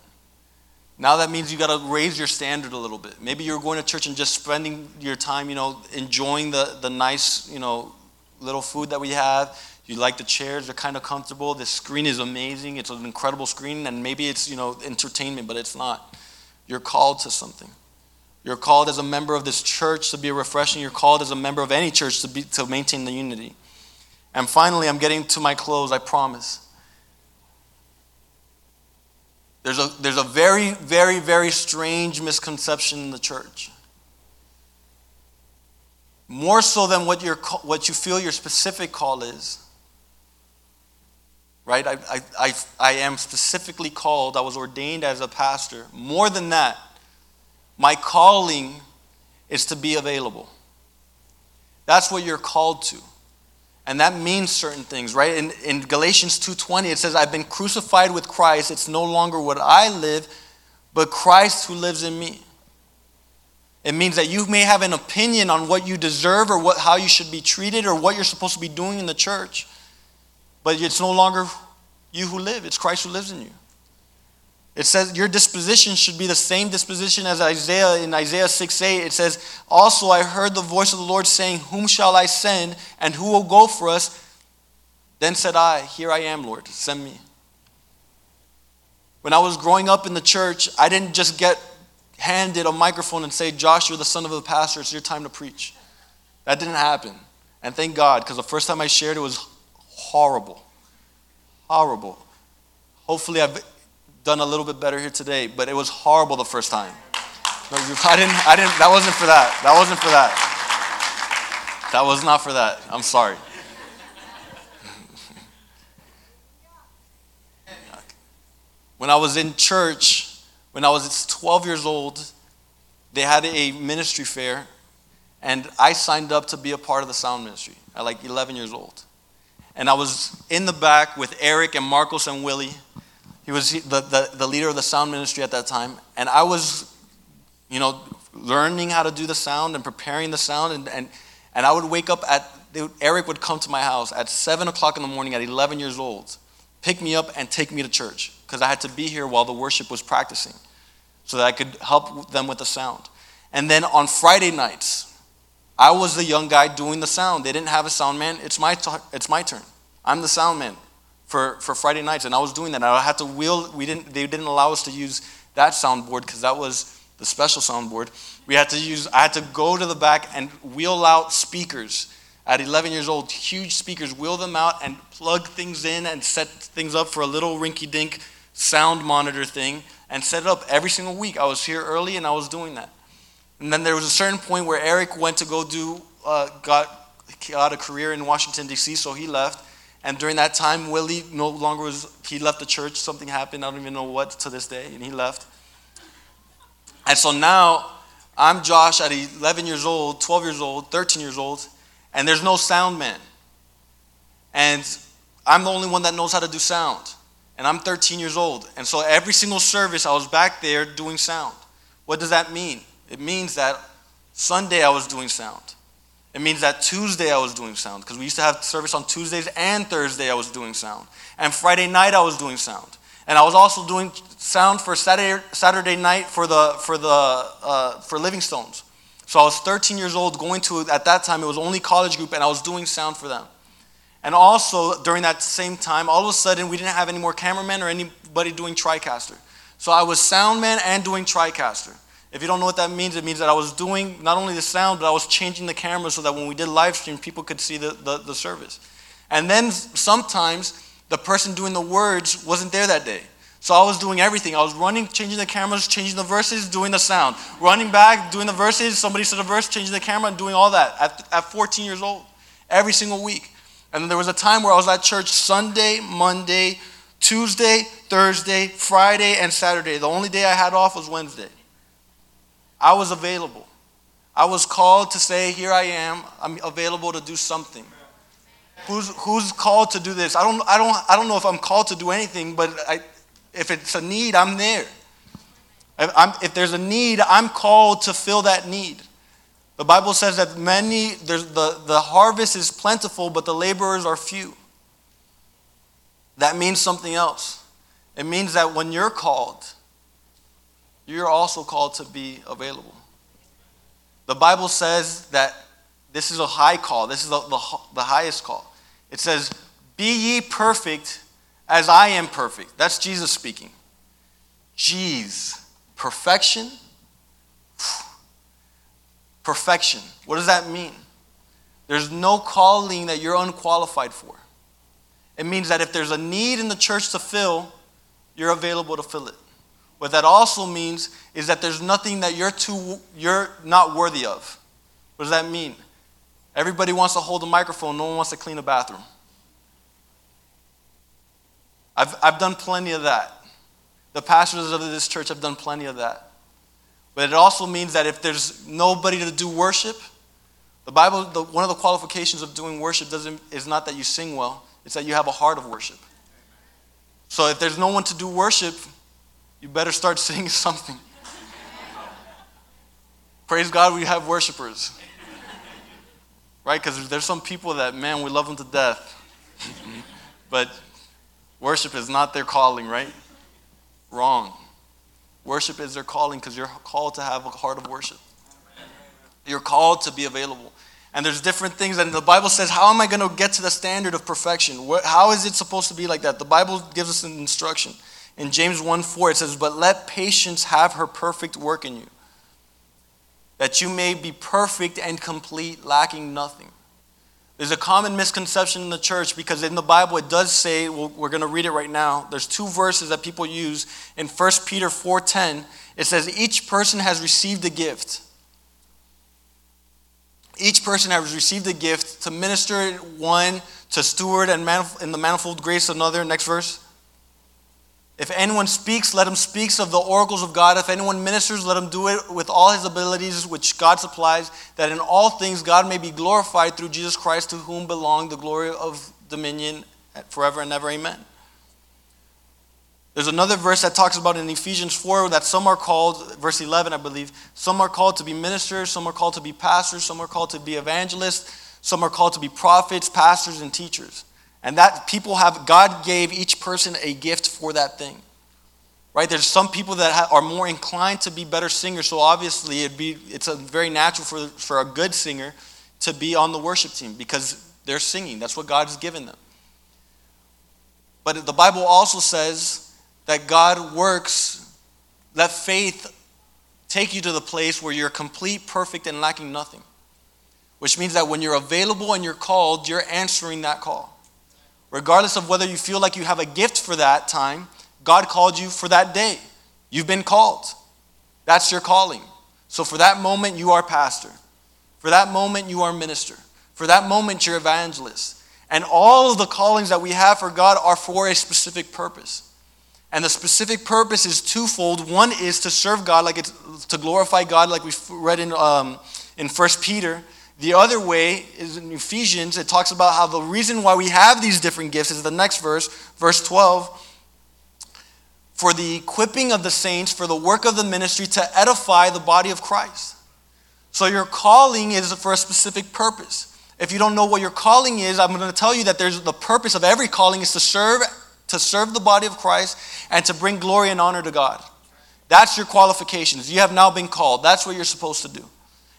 Now that means you got to raise your standard a little bit. Maybe you're going to church and just spending your time, you know, enjoying the, the nice, you know, little food that we have. You like the chairs, they're kind of comfortable. The screen is amazing. It's an incredible screen, and maybe it's, you know, entertainment, but it's not. You're called to something. You're called as a member of this church to be a refreshing. You're called as a member of any church to, be, to maintain the unity. And finally, I'm getting to my close, I promise. There's a, there's a very, very, very strange misconception in the church. More so than what, you what you feel your specific call is. Right? I, I, I, I am specifically called, I was ordained as a pastor. More than that, my calling is to be available. That's what you're called to and that means certain things right in, in galatians 2.20 it says i've been crucified with christ it's no longer what i live but christ who lives in me it means that you may have an opinion on what you deserve or what, how you should be treated or what you're supposed to be doing in the church but it's no longer you who live it's christ who lives in you It says your disposition should be the same disposition as Isaiah in Isaiah 6 8. It says, Also I heard the voice of the Lord saying, Whom shall I send, and who will go for us? Then said I, Here I am, Lord, send me. When I was growing up in the church, I didn't just get handed a microphone and say, Josh, you're the son of the pastor, it's your time to preach. That didn't happen. And thank God, because the first time I shared it was horrible. Horrible. Hopefully, I've done a little bit better here today, but it was horrible the first time. I didn't, I didn't, that wasn't for that. That wasn't for that. That was not for that. I'm sorry. When I was in church, when I was 12 years old, they had a ministry fair, and I signed up to be a part of the sound ministry at like 11 years old. And I was in the back with Eric and Marcos and Willie. He was the, the, the leader of the sound ministry at that time. And I was, you know, learning how to do the sound and preparing the sound. And, and, and I would wake up at, Eric would come to my house at 7 o'clock in the morning at 11 years old, pick me up and take me to church because I had to be here while the worship was practicing so that I could help them with the sound. And then on Friday nights, I was the young guy doing the sound. They didn't have a sound man. It's my, t- it's my turn. I'm the sound man for, for Friday nights, and I was doing that. I had to wheel, we didn't, they didn't allow us to use that soundboard because that was the special soundboard. We had to use, I had to go to the back and wheel out speakers at 11 years old, huge speakers, wheel them out and plug things in and set things up for a little rinky dink sound monitor thing and set it up every single week. I was here early and I was doing that. And then there was a certain point where Eric went to go do, uh, got, got a career in Washington, D.C., so he left. And during that time, Willie no longer was, he left the church. Something happened. I don't even know what to this day, and he left. And so now I'm Josh at 11 years old, 12 years old, 13 years old, and there's no sound man. And I'm the only one that knows how to do sound. And I'm 13 years old. And so every single service, I was back there doing sound. What does that mean? It means that Sunday I was doing sound. It means that Tuesday I was doing sound because we used to have service on Tuesdays and Thursday I was doing sound. And Friday night I was doing sound. And I was also doing sound for Saturday, Saturday night for the for the uh, for Livingstones. So I was 13 years old going to at that time it was only college group and I was doing sound for them. And also during that same time, all of a sudden we didn't have any more cameramen or anybody doing TriCaster. So I was sound man and doing TriCaster. If you don't know what that means, it means that I was doing not only the sound, but I was changing the camera so that when we did live stream, people could see the, the, the service. And then sometimes the person doing the words wasn't there that day. So I was doing everything. I was running, changing the cameras, changing the verses, doing the sound. Running back, doing the verses, somebody said a verse, changing the camera, and doing all that at, at 14 years old, every single week. And then there was a time where I was at church Sunday, Monday, Tuesday, Thursday, Friday, and Saturday. The only day I had off was Wednesday. I was available. I was called to say, Here I am. I'm available to do something. Who's, who's called to do this? I don't, I, don't, I don't know if I'm called to do anything, but I, if it's a need, I'm there. If, I'm, if there's a need, I'm called to fill that need. The Bible says that many, the, the harvest is plentiful, but the laborers are few. That means something else. It means that when you're called, you're also called to be available. The Bible says that this is a high call, this is the, the, the highest call. It says, Be ye perfect as I am perfect. That's Jesus speaking. Jeez, perfection? Perfection. What does that mean? There's no calling that you're unqualified for. It means that if there's a need in the church to fill, you're available to fill it. What that also means is that there's nothing that you're too you're not worthy of. What does that mean? Everybody wants to hold a microphone, no one wants to clean a bathroom. I've, I've done plenty of that. The pastors of this church have done plenty of that. But it also means that if there's nobody to do worship, the Bible, the, one of the qualifications of doing worship doesn't, is not that you sing well, it's that you have a heart of worship. So if there's no one to do worship, you better start singing something. Praise God, we have worshipers. Right? Because there's some people that, man, we love them to death. but worship is not their calling, right? Wrong. Worship is their calling because you're called to have a heart of worship. You're called to be available. And there's different things, and the Bible says, How am I going to get to the standard of perfection? How is it supposed to be like that? The Bible gives us an instruction. In James 1 4, it says, But let patience have her perfect work in you, that you may be perfect and complete, lacking nothing. There's a common misconception in the church because in the Bible it does say, well, we're going to read it right now. There's two verses that people use. In 1 Peter 4:10, it says each person has received a gift. Each person has received a gift to minister one, to steward and in the manifold grace another. Next verse. If anyone speaks, let him speak of the oracles of God. If anyone ministers, let him do it with all his abilities which God supplies, that in all things God may be glorified through Jesus Christ, to whom belong the glory of dominion forever and ever. Amen. There's another verse that talks about in Ephesians 4 that some are called, verse 11, I believe, some are called to be ministers, some are called to be pastors, some are called to be evangelists, some are called to be prophets, pastors, and teachers. And that people have, God gave each person a gift for that thing. Right? There's some people that are more inclined to be better singers, so obviously it'd be, it's a very natural for, for a good singer to be on the worship team because they're singing. That's what God has given them. But the Bible also says that God works, let faith take you to the place where you're complete, perfect, and lacking nothing. Which means that when you're available and you're called, you're answering that call. Regardless of whether you feel like you have a gift for that time, God called you for that day. You've been called. That's your calling. So for that moment, you are pastor. For that moment, you are minister. For that moment, you're evangelist. And all of the callings that we have for God are for a specific purpose. And the specific purpose is twofold. One is to serve God, like it's to glorify God, like we read in, um, in 1 Peter. The other way is in Ephesians, it talks about how the reason why we have these different gifts is the next verse, verse 12 for the equipping of the saints, for the work of the ministry to edify the body of Christ. So your calling is for a specific purpose. If you don't know what your calling is, I'm going to tell you that there's the purpose of every calling is to serve to serve the body of Christ and to bring glory and honor to God. That's your qualifications. You have now been called. That's what you're supposed to do.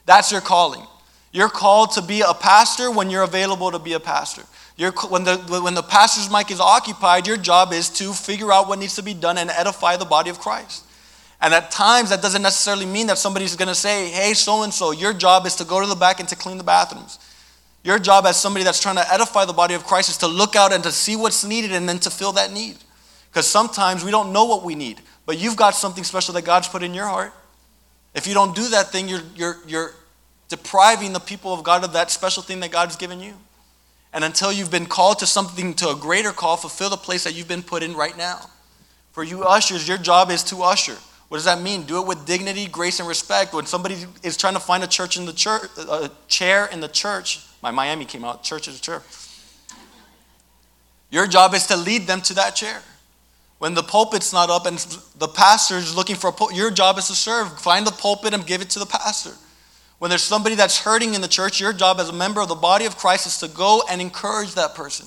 That's your calling. You're called to be a pastor when you're available to be a pastor. You're, when, the, when the pastor's mic is occupied, your job is to figure out what needs to be done and edify the body of Christ. And at times, that doesn't necessarily mean that somebody's going to say, hey, so and so, your job is to go to the back and to clean the bathrooms. Your job as somebody that's trying to edify the body of Christ is to look out and to see what's needed and then to fill that need. Because sometimes we don't know what we need, but you've got something special that God's put in your heart. If you don't do that thing, you're, you're, you're, depriving the people of God of that special thing that God's given you. And until you've been called to something, to a greater call, fulfill the place that you've been put in right now. For you ushers, your job is to usher. What does that mean? Do it with dignity, grace, and respect. When somebody is trying to find a church in the church, a chair in the church, my Miami came out, church is a chair. Your job is to lead them to that chair. When the pulpit's not up and the pastor's looking for a pulpit, your job is to serve. Find the pulpit and give it to the pastor. When there's somebody that's hurting in the church, your job as a member of the body of Christ is to go and encourage that person.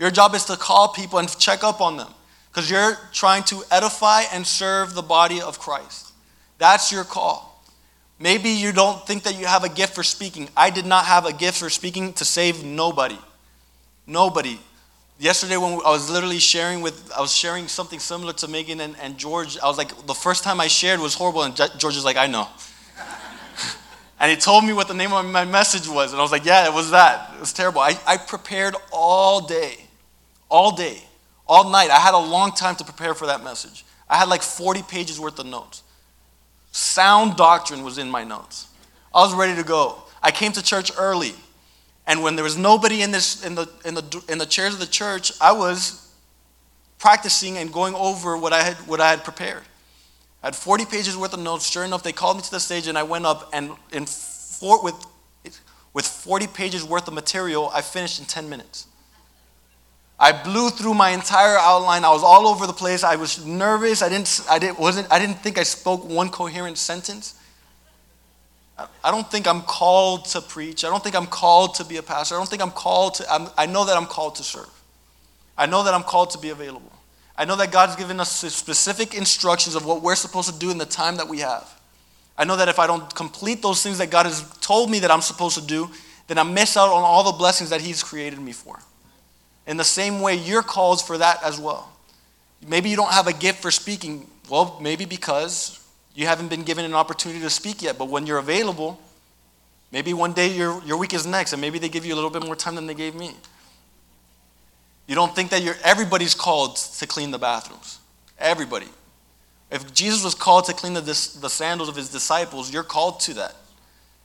Your job is to call people and check up on them because you're trying to edify and serve the body of Christ. That's your call. Maybe you don't think that you have a gift for speaking. I did not have a gift for speaking to save nobody. Nobody. Yesterday, when I was literally sharing with, I was sharing something similar to Megan and, and George. I was like, the first time I shared was horrible, and George is like, I know. And he told me what the name of my message was. And I was like, yeah, it was that. It was terrible. I, I prepared all day, all day, all night. I had a long time to prepare for that message. I had like 40 pages worth of notes. Sound doctrine was in my notes. I was ready to go. I came to church early. And when there was nobody in, this, in, the, in, the, in the chairs of the church, I was practicing and going over what I had, what I had prepared. I had 40 pages worth of notes. Sure enough, they called me to the stage and I went up and in four, with, with 40 pages worth of material, I finished in 10 minutes. I blew through my entire outline. I was all over the place. I was nervous. I didn't, I didn't, wasn't, I didn't think I spoke one coherent sentence. I don't think I'm called to preach. I don't think I'm called to be a pastor. I don't think I'm called to, I'm, I know that I'm called to serve. I know that I'm called to be available. I know that God's given us specific instructions of what we're supposed to do in the time that we have. I know that if I don't complete those things that God has told me that I'm supposed to do, then I miss out on all the blessings that He's created me for. In the same way, you're called for that as well. Maybe you don't have a gift for speaking. Well, maybe because you haven't been given an opportunity to speak yet, but when you're available, maybe one day your, your week is next, and maybe they give you a little bit more time than they gave me. You don't think that you're, everybody's called to clean the bathrooms. Everybody. If Jesus was called to clean the, the sandals of his disciples, you're called to that.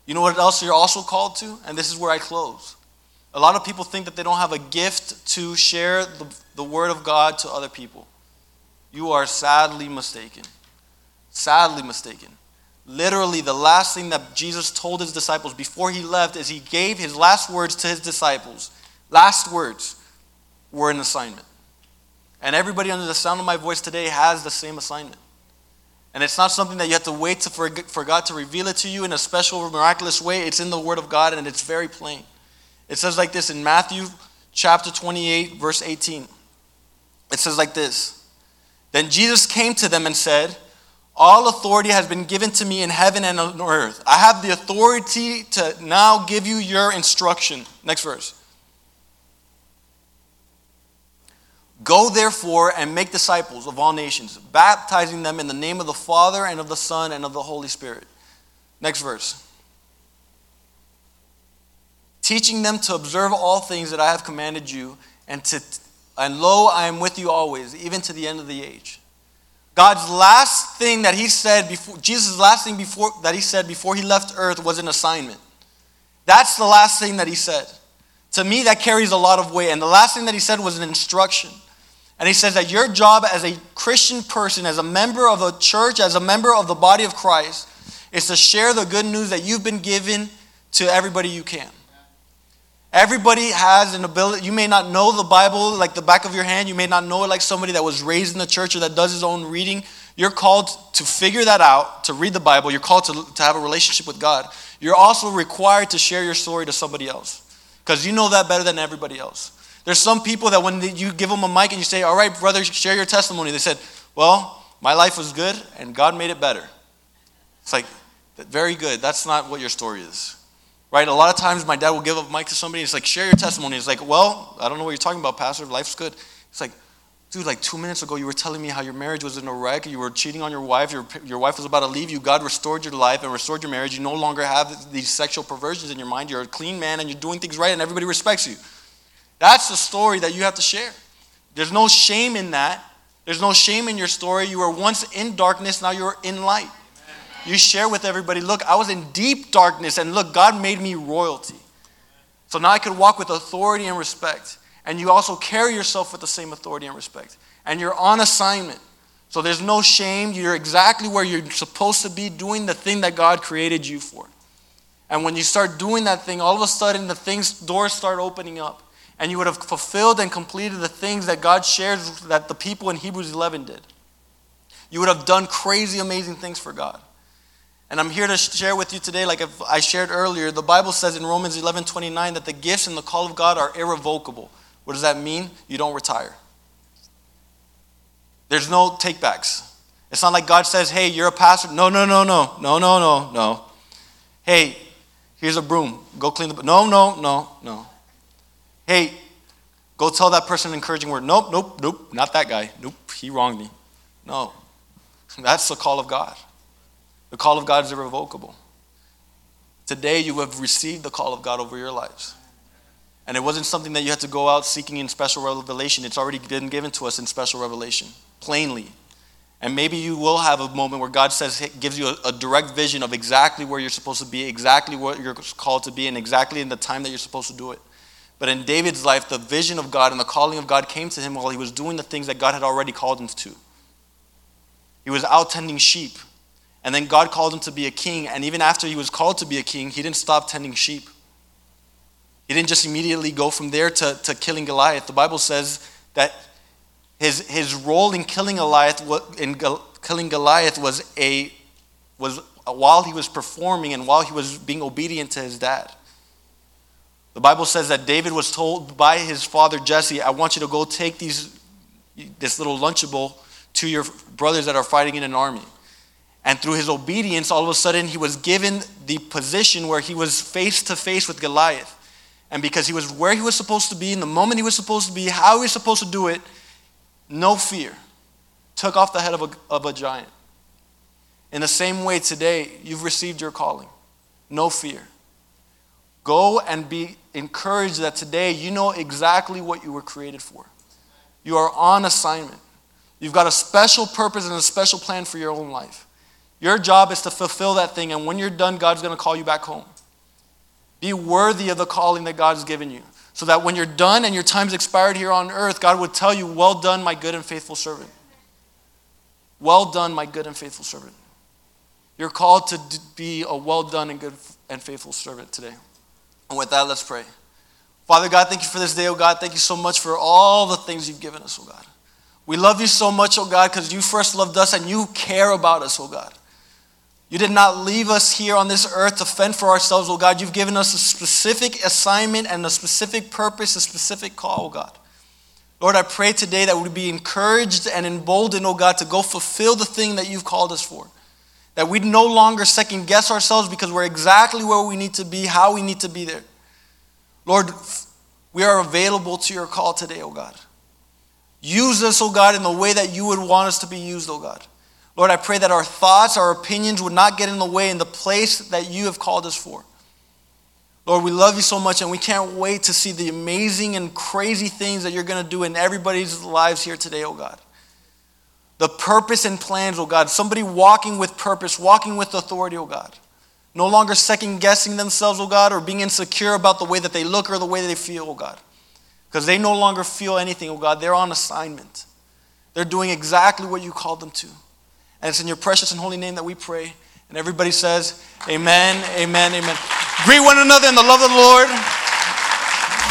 You know what else you're also called to? And this is where I close. A lot of people think that they don't have a gift to share the, the word of God to other people. You are sadly mistaken. Sadly mistaken. Literally, the last thing that Jesus told his disciples before he left is he gave his last words to his disciples. Last words were an assignment. And everybody under the sound of my voice today has the same assignment. And it's not something that you have to wait to, for, for God to reveal it to you in a special, miraculous way. It's in the Word of God and it's very plain. It says like this in Matthew chapter 28, verse 18. It says like this Then Jesus came to them and said, All authority has been given to me in heaven and on earth. I have the authority to now give you your instruction. Next verse. Go therefore and make disciples of all nations, baptizing them in the name of the Father and of the Son and of the Holy Spirit. Next verse teaching them to observe all things that I have commanded you, and to and lo, I am with you always, even to the end of the age. God's last thing that he said before Jesus' last thing before that he said before he left earth was an assignment. That's the last thing that he said. To me, that carries a lot of weight. And the last thing that he said was an instruction. And he says that your job as a Christian person, as a member of a church, as a member of the body of Christ, is to share the good news that you've been given to everybody you can. Everybody has an ability. You may not know the Bible like the back of your hand. You may not know it like somebody that was raised in the church or that does his own reading. You're called to figure that out, to read the Bible. You're called to, to have a relationship with God. You're also required to share your story to somebody else because you know that better than everybody else. There's some people that when you give them a mic and you say, All right, brother, share your testimony, they said, Well, my life was good and God made it better. It's like, very good. That's not what your story is. Right? A lot of times my dad will give a mic to somebody. It's like, share your testimony. It's like, well, I don't know what you're talking about, Pastor. Life's good. It's like, dude, like two minutes ago, you were telling me how your marriage was in a wreck. You were cheating on your wife. Your, your wife was about to leave you. God restored your life and restored your marriage. You no longer have these sexual perversions in your mind. You're a clean man and you're doing things right and everybody respects you. That's the story that you have to share. There's no shame in that. There's no shame in your story. You were once in darkness, now you're in light. You share with everybody, look, I was in deep darkness, and look, God made me royalty. So now I could walk with authority and respect. And you also carry yourself with the same authority and respect. And you're on assignment. So there's no shame. You're exactly where you're supposed to be doing the thing that God created you for. And when you start doing that thing, all of a sudden the things doors start opening up. And you would have fulfilled and completed the things that God shared that the people in Hebrews 11 did. You would have done crazy, amazing things for God. And I'm here to share with you today, like I shared earlier, the Bible says in Romans 11 29 that the gifts and the call of God are irrevocable. What does that mean? You don't retire. There's no takebacks. It's not like God says, hey, you're a pastor. No, no, no, no, no, no, no, no. Hey, here's a broom. Go clean the. No, no, no, no. Hey, go tell that person an encouraging word. Nope, nope, nope, not that guy. Nope, he wronged me. No. That's the call of God. The call of God is irrevocable. Today, you have received the call of God over your lives. And it wasn't something that you had to go out seeking in special revelation. It's already been given to us in special revelation, plainly. And maybe you will have a moment where God says, gives you a, a, direct vision of exactly where you're supposed to be, exactly what you're called to be, and exactly in the time that you're supposed to do it. But in David's life, the vision of God and the calling of God came to him while he was doing the things that God had already called him to. He was out tending sheep. And then God called him to be a king. And even after he was called to be a king, he didn't stop tending sheep. He didn't just immediately go from there to, to killing Goliath. The Bible says that his, his role in killing Goliath, in killing Goliath was, a, was while he was performing and while he was being obedient to his dad. The Bible says that David was told by his father Jesse, I want you to go take these this little Lunchable to your brothers that are fighting in an army. And through his obedience, all of a sudden, he was given the position where he was face to face with Goliath. And because he was where he was supposed to be, in the moment he was supposed to be, how he was supposed to do it, no fear. Took off the head of a, of a giant. In the same way, today, you've received your calling. No fear. Go and be encouraged that today you know exactly what you were created for. You are on assignment. You've got a special purpose and a special plan for your own life. Your job is to fulfill that thing, and when you're done, God's going to call you back home. Be worthy of the calling that God has given you, so that when you're done and your time's expired here on earth, God would tell you, Well done, my good and faithful servant. Well done, my good and faithful servant. You're called to be a well done and good and faithful servant today. And with that, let's pray. Father God, thank you for this day, oh God. Thank you so much for all the things you've given us, oh God. We love you so much, oh God, because you first loved us and you care about us, oh God. You did not leave us here on this earth to fend for ourselves, oh God. You've given us a specific assignment and a specific purpose, a specific call, oh God. Lord, I pray today that we be encouraged and emboldened, oh God, to go fulfill the thing that you've called us for. That we no longer second guess ourselves because we're exactly where we need to be, how we need to be there. Lord, we are available to your call today, oh God. Use us, oh God, in the way that you would want us to be used, oh God. Lord, I pray that our thoughts, our opinions would not get in the way in the place that you have called us for. Lord, we love you so much and we can't wait to see the amazing and crazy things that you're going to do in everybody's lives here today, oh God. The purpose and plans, oh God. Somebody walking with purpose, walking with authority, oh God. No longer second guessing themselves, oh God, or being insecure about the way that they look or the way that they feel, oh God. Because they no longer feel anything, oh God. They're on assignment. They're doing exactly what you called them to. And it's in your precious and holy name that we pray. And everybody says, Amen, amen, amen. Greet one another in the love of the Lord.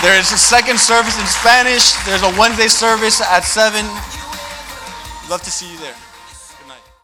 There is a second service in Spanish. There's a Wednesday service at 7. Love to see you there.